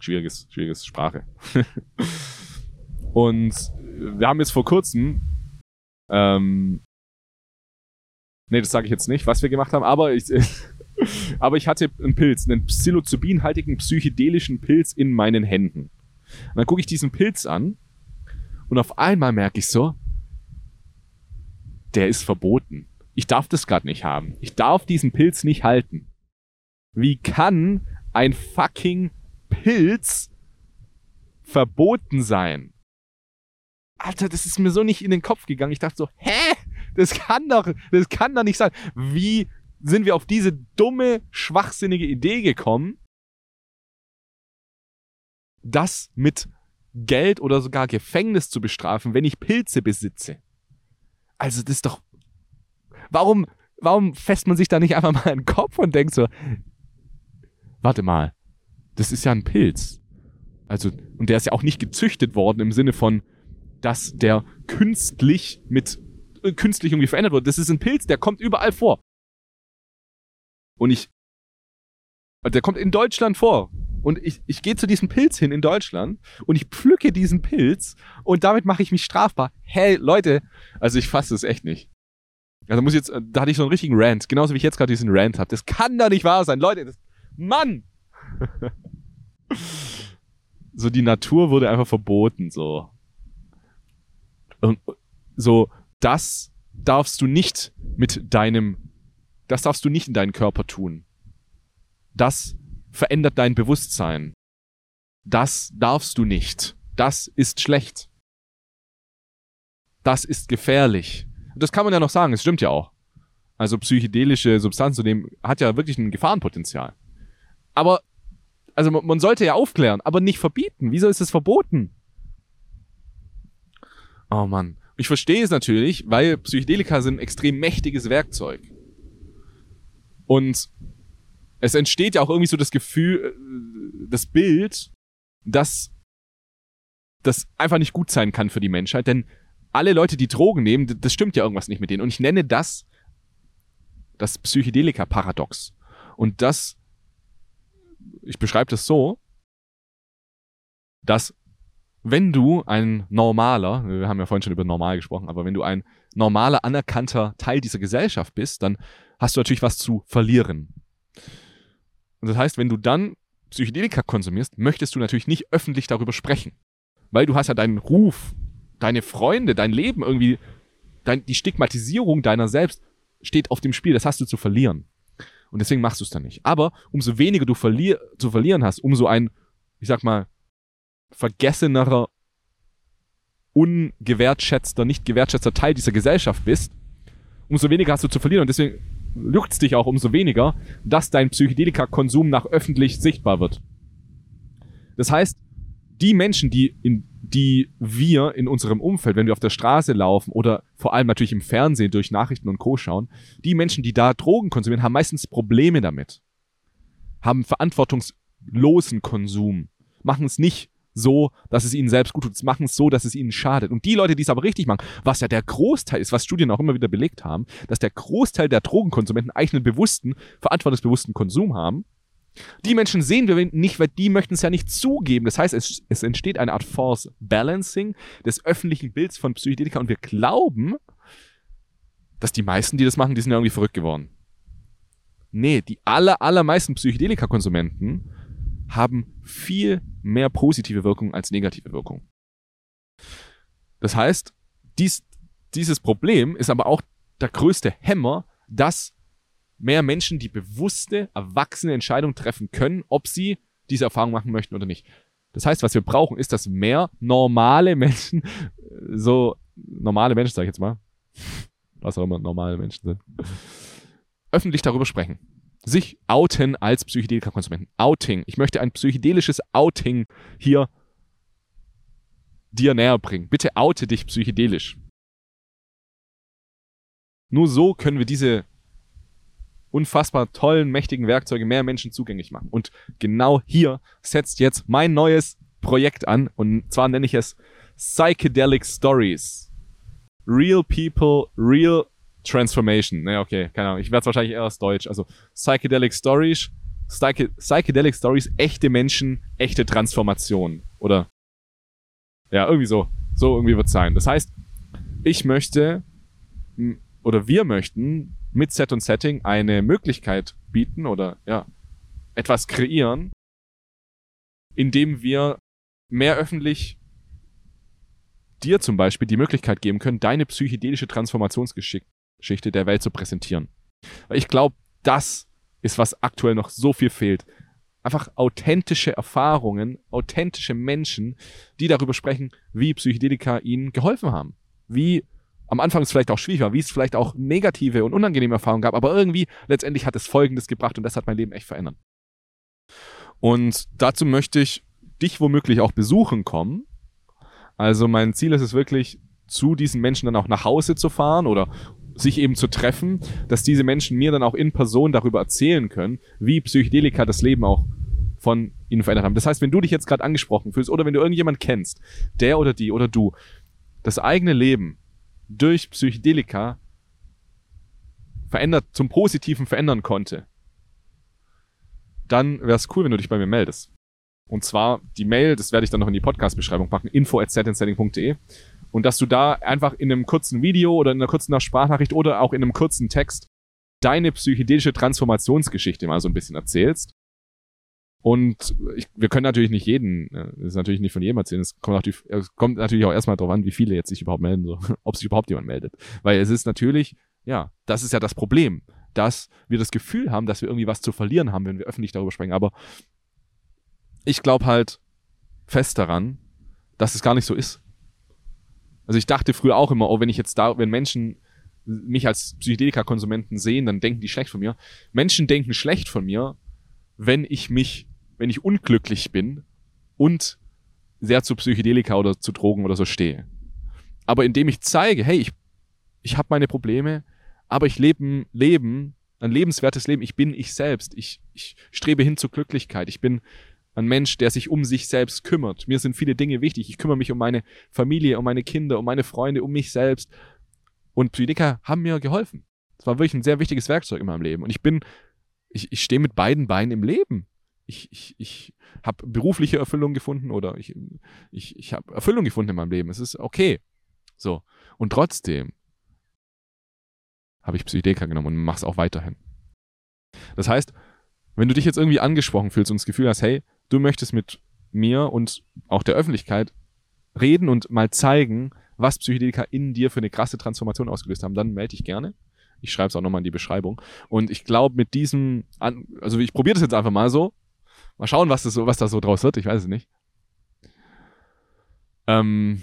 Schwieriges, schwieriges Sprache. und wir haben jetzt vor kurzem, ähm, nee, das sage ich jetzt nicht, was wir gemacht haben, aber ich, aber ich hatte einen Pilz, einen psilocybinhaltigen psychedelischen Pilz in meinen Händen. Und dann gucke ich diesen Pilz an und auf einmal merke ich so, der ist verboten. Ich darf das gerade nicht haben. Ich darf diesen Pilz nicht halten. Wie kann ein fucking Pilz verboten sein? Alter, das ist mir so nicht in den Kopf gegangen. Ich dachte so, hä? Das kann doch, das kann doch nicht sein. Wie sind wir auf diese dumme, schwachsinnige Idee gekommen, das mit Geld oder sogar Gefängnis zu bestrafen, wenn ich Pilze besitze? Also das ist doch. Warum warum fässt man sich da nicht einfach mal in den Kopf und denkt so, warte mal, das ist ja ein Pilz. Also, und der ist ja auch nicht gezüchtet worden im Sinne von, dass der künstlich mit, äh, künstlich irgendwie verändert wurde. Das ist ein Pilz, der kommt überall vor. Und ich, der kommt in Deutschland vor. Und ich, ich gehe zu diesem Pilz hin in Deutschland und ich pflücke diesen Pilz und damit mache ich mich strafbar. Hey, Leute, also ich fasse es echt nicht. Also muss jetzt, da hatte ich so einen richtigen Rant, genauso wie ich jetzt gerade diesen Rant habe. Das kann doch nicht wahr sein, Leute. Das, Mann! so die Natur wurde einfach verboten, so. Und so, das darfst du nicht mit deinem, das darfst du nicht in deinen Körper tun. Das verändert dein Bewusstsein. Das darfst du nicht. Das ist schlecht. Das ist gefährlich. Das kann man ja noch sagen, es stimmt ja auch. Also psychedelische Substanzen dem hat ja wirklich ein Gefahrenpotenzial. Aber, also man sollte ja aufklären, aber nicht verbieten. Wieso ist es verboten? Oh Mann. Ich verstehe es natürlich, weil Psychedelika sind ein extrem mächtiges Werkzeug. Und es entsteht ja auch irgendwie so das Gefühl, äh, das Bild, dass das einfach nicht gut sein kann für die Menschheit, denn alle Leute, die Drogen nehmen, das stimmt ja irgendwas nicht mit denen. Und ich nenne das das Psychedelika-Paradox. Und das, ich beschreibe das so, dass wenn du ein normaler, wir haben ja vorhin schon über normal gesprochen, aber wenn du ein normaler, anerkannter Teil dieser Gesellschaft bist, dann hast du natürlich was zu verlieren. Und das heißt, wenn du dann Psychedelika konsumierst, möchtest du natürlich nicht öffentlich darüber sprechen. Weil du hast ja deinen Ruf, deine Freunde, dein Leben irgendwie, dein, die Stigmatisierung deiner selbst steht auf dem Spiel. Das hast du zu verlieren. Und deswegen machst du es dann nicht. Aber umso weniger du verlier zu verlieren hast, umso ein, ich sag mal, vergessenerer, ungewertschätzter, nicht gewertschätzter Teil dieser Gesellschaft bist, umso weniger hast du zu verlieren. Und deswegen juckt es dich auch umso weniger, dass dein Psychedelika-Konsum nach öffentlich sichtbar wird. Das heißt, die Menschen, die, in, die wir in unserem Umfeld, wenn wir auf der Straße laufen oder vor allem natürlich im Fernsehen durch Nachrichten und Co. schauen, die Menschen, die da Drogen konsumieren, haben meistens Probleme damit. Haben verantwortungslosen Konsum. Machen es nicht so, dass es ihnen selbst gut tut. Machen es so, dass es ihnen schadet. Und die Leute, die es aber richtig machen, was ja der Großteil ist, was Studien auch immer wieder belegt haben, dass der Großteil der Drogenkonsumenten eigentlich einen bewussten, verantwortungsbewussten Konsum haben. Die Menschen sehen wir nicht, weil die möchten es ja nicht zugeben. Das heißt, es, es entsteht eine Art False Balancing des öffentlichen Bilds von Psychedelika und wir glauben, dass die meisten, die das machen, die sind ja irgendwie verrückt geworden. Nee, die aller, allermeisten Psychedelika-Konsumenten haben viel mehr positive Wirkung als negative Wirkung. Das heißt, dies, dieses Problem ist aber auch der größte Hämmer, dass mehr Menschen die bewusste, erwachsene Entscheidung treffen können, ob sie diese Erfahrung machen möchten oder nicht. Das heißt, was wir brauchen, ist, dass mehr normale Menschen, so normale Menschen, sag ich jetzt mal, was auch immer normale Menschen sind, öffentlich darüber sprechen sich outen als Psychedelika-Konsumenten. Outing. Ich möchte ein psychedelisches Outing hier dir näher bringen. Bitte oute dich psychedelisch. Nur so können wir diese unfassbar tollen, mächtigen Werkzeuge mehr Menschen zugänglich machen. Und genau hier setzt jetzt mein neues Projekt an. Und zwar nenne ich es Psychedelic Stories. Real People, Real Transformation. Ne, okay, keine Ahnung. Ich werde es wahrscheinlich eher aus Deutsch. Also Psychedelic Stories, Psyche Psychedelic Stories, echte Menschen, echte Transformation. Oder ja, irgendwie so. So irgendwie wird es sein. Das heißt, ich möchte oder wir möchten mit Set und Setting eine Möglichkeit bieten oder ja, etwas kreieren, indem wir mehr öffentlich dir zum Beispiel die Möglichkeit geben können, deine psychedelische Transformationsgeschichte Geschichte der Welt zu präsentieren. Weil ich glaube, das ist, was aktuell noch so viel fehlt. Einfach authentische Erfahrungen, authentische Menschen, die darüber sprechen, wie Psychedelika ihnen geholfen haben. Wie am Anfang es vielleicht auch schwierig war, wie es vielleicht auch negative und unangenehme Erfahrungen gab, aber irgendwie letztendlich hat es Folgendes gebracht und das hat mein Leben echt verändert. Und dazu möchte ich dich womöglich auch besuchen kommen. Also mein Ziel ist es wirklich, zu diesen Menschen dann auch nach Hause zu fahren oder sich eben zu treffen, dass diese Menschen mir dann auch in Person darüber erzählen können, wie Psychedelika das Leben auch von ihnen verändert haben. Das heißt, wenn du dich jetzt gerade angesprochen fühlst oder wenn du irgendjemand kennst, der oder die oder du das eigene Leben durch Psychedelika verändert, zum Positiven verändern konnte, dann wäre es cool, wenn du dich bei mir meldest. Und zwar die Mail, das werde ich dann noch in die Podcast-Beschreibung packen, info at settingsetting.de. Und dass du da einfach in einem kurzen Video oder in einer kurzen Sprachnachricht oder auch in einem kurzen Text deine psychedelische Transformationsgeschichte mal so ein bisschen erzählst. Und ich, wir können natürlich nicht jeden, äh, das ist natürlich nicht von jedem erzählen. Es kommt natürlich, kommt natürlich auch erstmal darauf an, wie viele jetzt sich überhaupt melden, so, ob sich überhaupt jemand meldet. Weil es ist natürlich, ja, das ist ja das Problem, dass wir das Gefühl haben, dass wir irgendwie was zu verlieren haben, wenn wir öffentlich darüber sprechen. Aber ich glaube halt fest daran, dass es gar nicht so ist. Also ich dachte früher auch immer, oh, wenn ich jetzt da, wenn Menschen mich als Psychedelika-Konsumenten sehen, dann denken die schlecht von mir. Menschen denken schlecht von mir, wenn ich mich, wenn ich unglücklich bin und sehr zu Psychedelika oder zu Drogen oder so stehe. Aber indem ich zeige, hey, ich, ich habe meine Probleme, aber ich lebe ein Leben, ein lebenswertes Leben, ich bin ich selbst, ich, ich strebe hin zur Glücklichkeit, ich bin ein Mensch, der sich um sich selbst kümmert. Mir sind viele Dinge wichtig. Ich kümmere mich um meine Familie, um meine Kinder, um meine Freunde, um mich selbst. Und Psychedelika haben mir geholfen. Das war wirklich ein sehr wichtiges Werkzeug in meinem Leben. Und ich bin ich, ich stehe mit beiden Beinen im Leben. Ich, ich, ich habe berufliche Erfüllung gefunden oder ich, ich, ich habe Erfüllung gefunden in meinem Leben. Es ist okay. So. Und trotzdem habe ich Psychedelika genommen und mache es auch weiterhin. Das heißt, wenn du dich jetzt irgendwie angesprochen fühlst und das Gefühl hast, hey, du möchtest mit mir und auch der Öffentlichkeit reden und mal zeigen, was Psychedelika in dir für eine krasse Transformation ausgelöst haben, dann melde dich gerne. Ich schreibe es auch nochmal in die Beschreibung. Und ich glaube, mit diesem, also ich probiere das jetzt einfach mal so. Mal schauen, was, das so, was da so draus wird. Ich weiß es nicht. Ähm,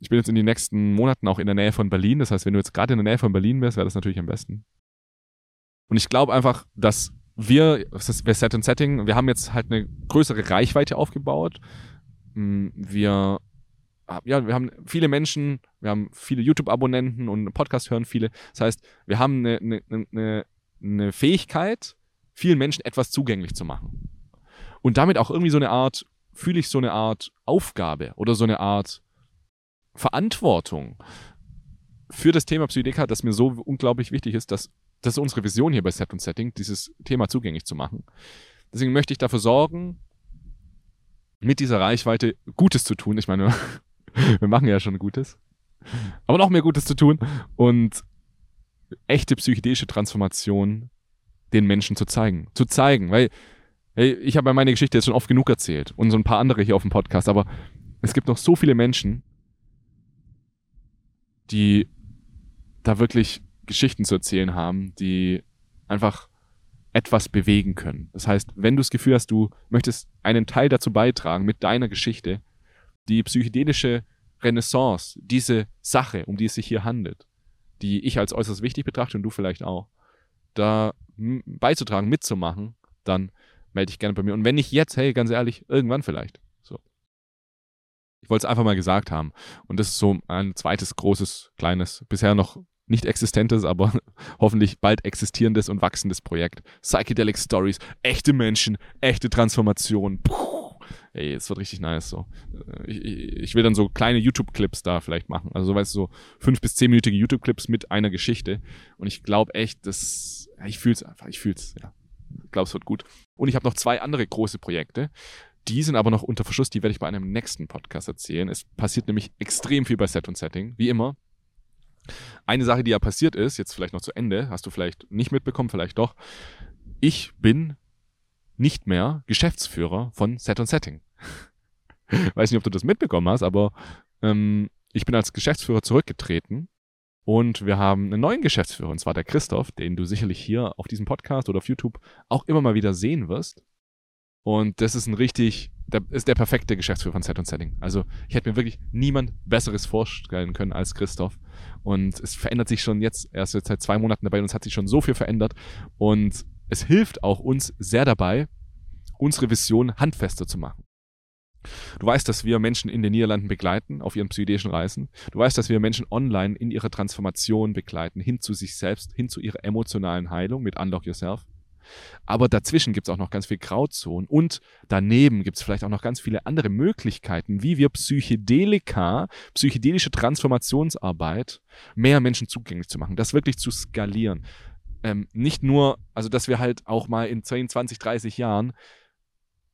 ich bin jetzt in den nächsten Monaten auch in der Nähe von Berlin. Das heißt, wenn du jetzt gerade in der Nähe von Berlin wärst, wäre das natürlich am besten. Und ich glaube einfach, dass wir, das ist Set and Setting, wir haben jetzt halt eine größere Reichweite aufgebaut. Hm, wir Ah, ja, wir haben viele Menschen, wir haben viele YouTube-Abonnenten und Podcast hören viele. Das heißt, wir haben eine, eine, eine, eine Fähigkeit, vielen Menschen etwas zugänglich zu machen. Und damit auch irgendwie so eine Art, fühle ich so eine Art Aufgabe oder so eine Art Verantwortung für das Thema Psychedelika, das mir so unglaublich wichtig ist, dass das ist unsere Vision hier bei Set und Setting, dieses Thema zugänglich zu machen. Deswegen möchte ich dafür sorgen, mit dieser Reichweite Gutes zu tun. Ich meine, wir machen ja schon Gutes. Aber noch mehr Gutes zu tun und echte psychedelische Transformation den Menschen zu zeigen. Zu zeigen, weil ich habe ja meine Geschichte jetzt schon oft genug erzählt und so ein paar andere hier auf dem Podcast, aber es gibt noch so viele Menschen, die da wirklich Geschichten zu erzählen haben, die einfach etwas bewegen können. Das heißt, wenn du das Gefühl hast, du möchtest einen Teil dazu beitragen mit deiner Geschichte, die psychedelische Renaissance, diese Sache, um die es sich hier handelt, die ich als äußerst wichtig betrachte und du vielleicht auch, da beizutragen, mitzumachen, dann melde dich gerne bei mir. Und wenn nicht jetzt, hey, ganz ehrlich, irgendwann vielleicht. So. Ich wollte es einfach mal gesagt haben. Und das ist so ein zweites großes, kleines, bisher noch nicht existentes, aber hoffentlich bald existierendes und wachsendes Projekt. Psychedelic Stories, echte Menschen, echte Transformation. Puh ey, es wird richtig nice. So. Ich, ich will dann so kleine YouTube-Clips da vielleicht machen. Also so weißt du, so fünf bis zehnminütige YouTube-Clips mit einer Geschichte. Und ich glaube echt, das, ja, ich fühl's einfach, ich fühl's, ja. Glaube, es wird gut. Und ich habe noch zwei andere große Projekte. Die sind aber noch unter Verschluss, die werde ich bei einem nächsten Podcast erzählen. Es passiert nämlich extrem viel bei Set und Setting, wie immer. Eine Sache, die ja passiert ist, jetzt vielleicht noch zu Ende, hast du vielleicht nicht mitbekommen, vielleicht doch. Ich bin nicht mehr Geschäftsführer von Set und Setting. Weiß nicht, ob du das mitbekommen hast, aber ähm, ich bin als Geschäftsführer zurückgetreten und wir haben einen neuen Geschäftsführer, und zwar der Christoph, den du sicherlich hier auf diesem Podcast oder auf YouTube auch immer mal wieder sehen wirst. Und das ist ein richtig, der ist der perfekte Geschäftsführer von Set und Setting. Also ich hätte mir wirklich niemand Besseres vorstellen können als Christoph. Und es verändert sich schon jetzt, er ist jetzt seit zwei Monaten dabei und es hat sich schon so viel verändert. Und es hilft auch uns sehr dabei, unsere Vision handfester zu machen. Du weißt, dass wir Menschen in den Niederlanden begleiten auf ihren psychedischen Reisen. Du weißt, dass wir Menschen online in ihrer Transformation begleiten, hin zu sich selbst, hin zu ihrer emotionalen Heilung mit Unlock Yourself. Aber dazwischen gibt es auch noch ganz viel Grauzonen und daneben gibt es vielleicht auch noch ganz viele andere Möglichkeiten, wie wir Psychedelika, psychedelische Transformationsarbeit mehr Menschen zugänglich zu machen, das wirklich zu skalieren. Ähm, nicht nur, also dass wir halt auch mal in 10, 20, 30 Jahren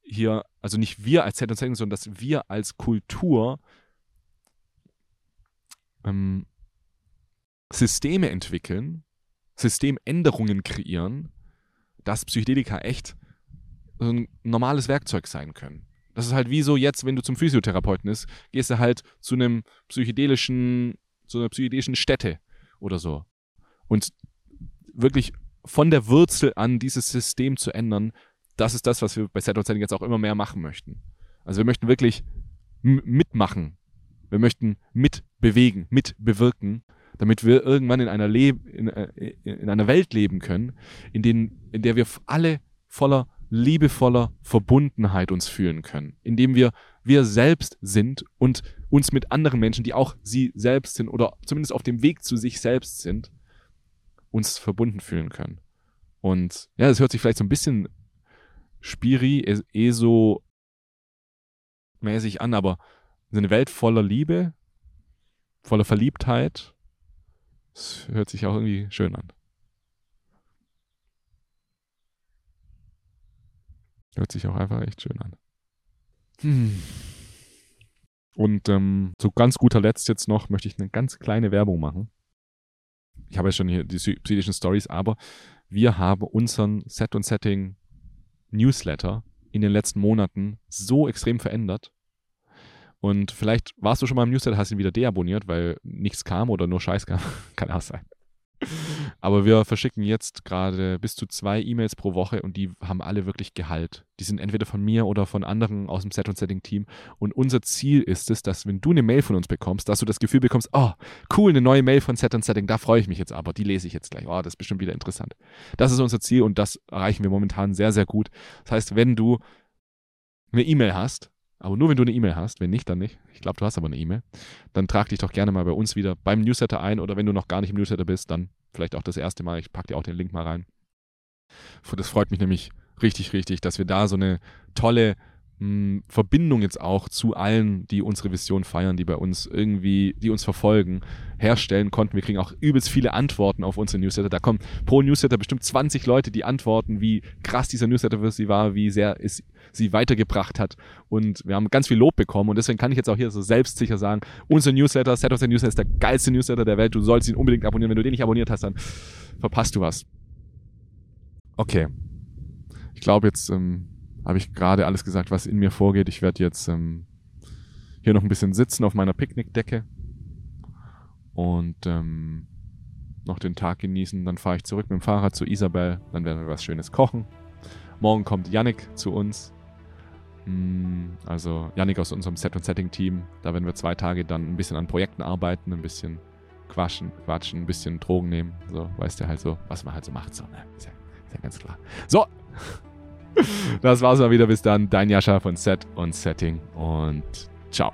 hier, also nicht wir als Z und sondern dass wir als Kultur ähm, Systeme entwickeln, Systemänderungen kreieren, dass Psychedelika echt so ein normales Werkzeug sein können. Das ist halt wie so jetzt, wenn du zum Physiotherapeuten ist, gehst du halt zu einem psychedelischen, zu einer psychedelischen Stätte oder so. Und wirklich von der Wurzel an dieses System zu ändern, das ist das, was wir bei Set Setting jetzt auch immer mehr machen möchten. Also wir möchten wirklich mitmachen. Wir möchten mitbewegen, mitbewirken, damit wir irgendwann in einer, Le in, äh, in einer Welt leben können, in, denen, in der wir alle voller liebevoller Verbundenheit uns fühlen können, indem wir wir selbst sind und uns mit anderen Menschen, die auch sie selbst sind oder zumindest auf dem Weg zu sich selbst sind, uns verbunden fühlen können. Und ja, das hört sich vielleicht so ein bisschen Spiri, ESO mäßig an, aber eine Welt voller Liebe, voller Verliebtheit, das hört sich auch irgendwie schön an. Hört sich auch einfach echt schön an. Hm. Und ähm, zu ganz guter Letzt jetzt noch möchte ich eine ganz kleine Werbung machen. Ich habe ja schon hier die psychischen Stories, aber wir haben unseren Set und Setting Newsletter in den letzten Monaten so extrem verändert. Und vielleicht warst du schon mal im Newsletter, hast ihn wieder deabonniert, weil nichts kam oder nur Scheiß kam. Kann auch sein. Aber wir verschicken jetzt gerade bis zu zwei E-Mails pro Woche und die haben alle wirklich Gehalt. Die sind entweder von mir oder von anderen aus dem Set- und Setting-Team. Und unser Ziel ist es, dass wenn du eine Mail von uns bekommst, dass du das Gefühl bekommst, oh, cool, eine neue Mail von Set und Setting, da freue ich mich jetzt aber, die lese ich jetzt gleich. Oh, das ist bestimmt wieder interessant. Das ist unser Ziel und das erreichen wir momentan sehr, sehr gut. Das heißt, wenn du eine E-Mail hast, aber nur wenn du eine E-Mail hast, wenn nicht, dann nicht. Ich glaube, du hast aber eine E-Mail. Dann trag dich doch gerne mal bei uns wieder beim Newsletter ein oder wenn du noch gar nicht im Newsletter bist, dann vielleicht auch das erste Mal. Ich packe dir auch den Link mal rein. Das freut mich nämlich richtig, richtig, dass wir da so eine tolle mh, Verbindung jetzt auch zu allen, die unsere Vision feiern, die bei uns irgendwie, die uns verfolgen, herstellen konnten. Wir kriegen auch übelst viele Antworten auf unsere Newsletter. Da kommen pro Newsletter bestimmt 20 Leute, die antworten, wie krass dieser Newsletter für sie war, wie sehr es sie weitergebracht hat. Und wir haben ganz viel Lob bekommen. Und deswegen kann ich jetzt auch hier so selbstsicher sagen, unser Newsletter, Set of the Newsletter ist der geilste Newsletter der Welt. Du sollst ihn unbedingt abonnieren. Wenn du den nicht abonniert hast, dann verpasst du was. Okay. Ich glaube, jetzt ähm, habe ich gerade alles gesagt, was in mir vorgeht. Ich werde jetzt ähm, hier noch ein bisschen sitzen auf meiner Picknickdecke und ähm, noch den Tag genießen. Dann fahre ich zurück mit dem Fahrrad zu Isabel. Dann werden wir was Schönes kochen. Morgen kommt Yannick zu uns. Hm, also Yannick aus unserem Set- und Setting-Team. Da werden wir zwei Tage dann ein bisschen an Projekten arbeiten, ein bisschen quatschen, quatschen, ein bisschen Drogen nehmen. So, weißt du halt so, was man halt so macht. So, ne? Ist ja, ist ja ganz klar. So, das war's mal wieder. Bis dann. Dein Jascha von Set und Setting und ciao.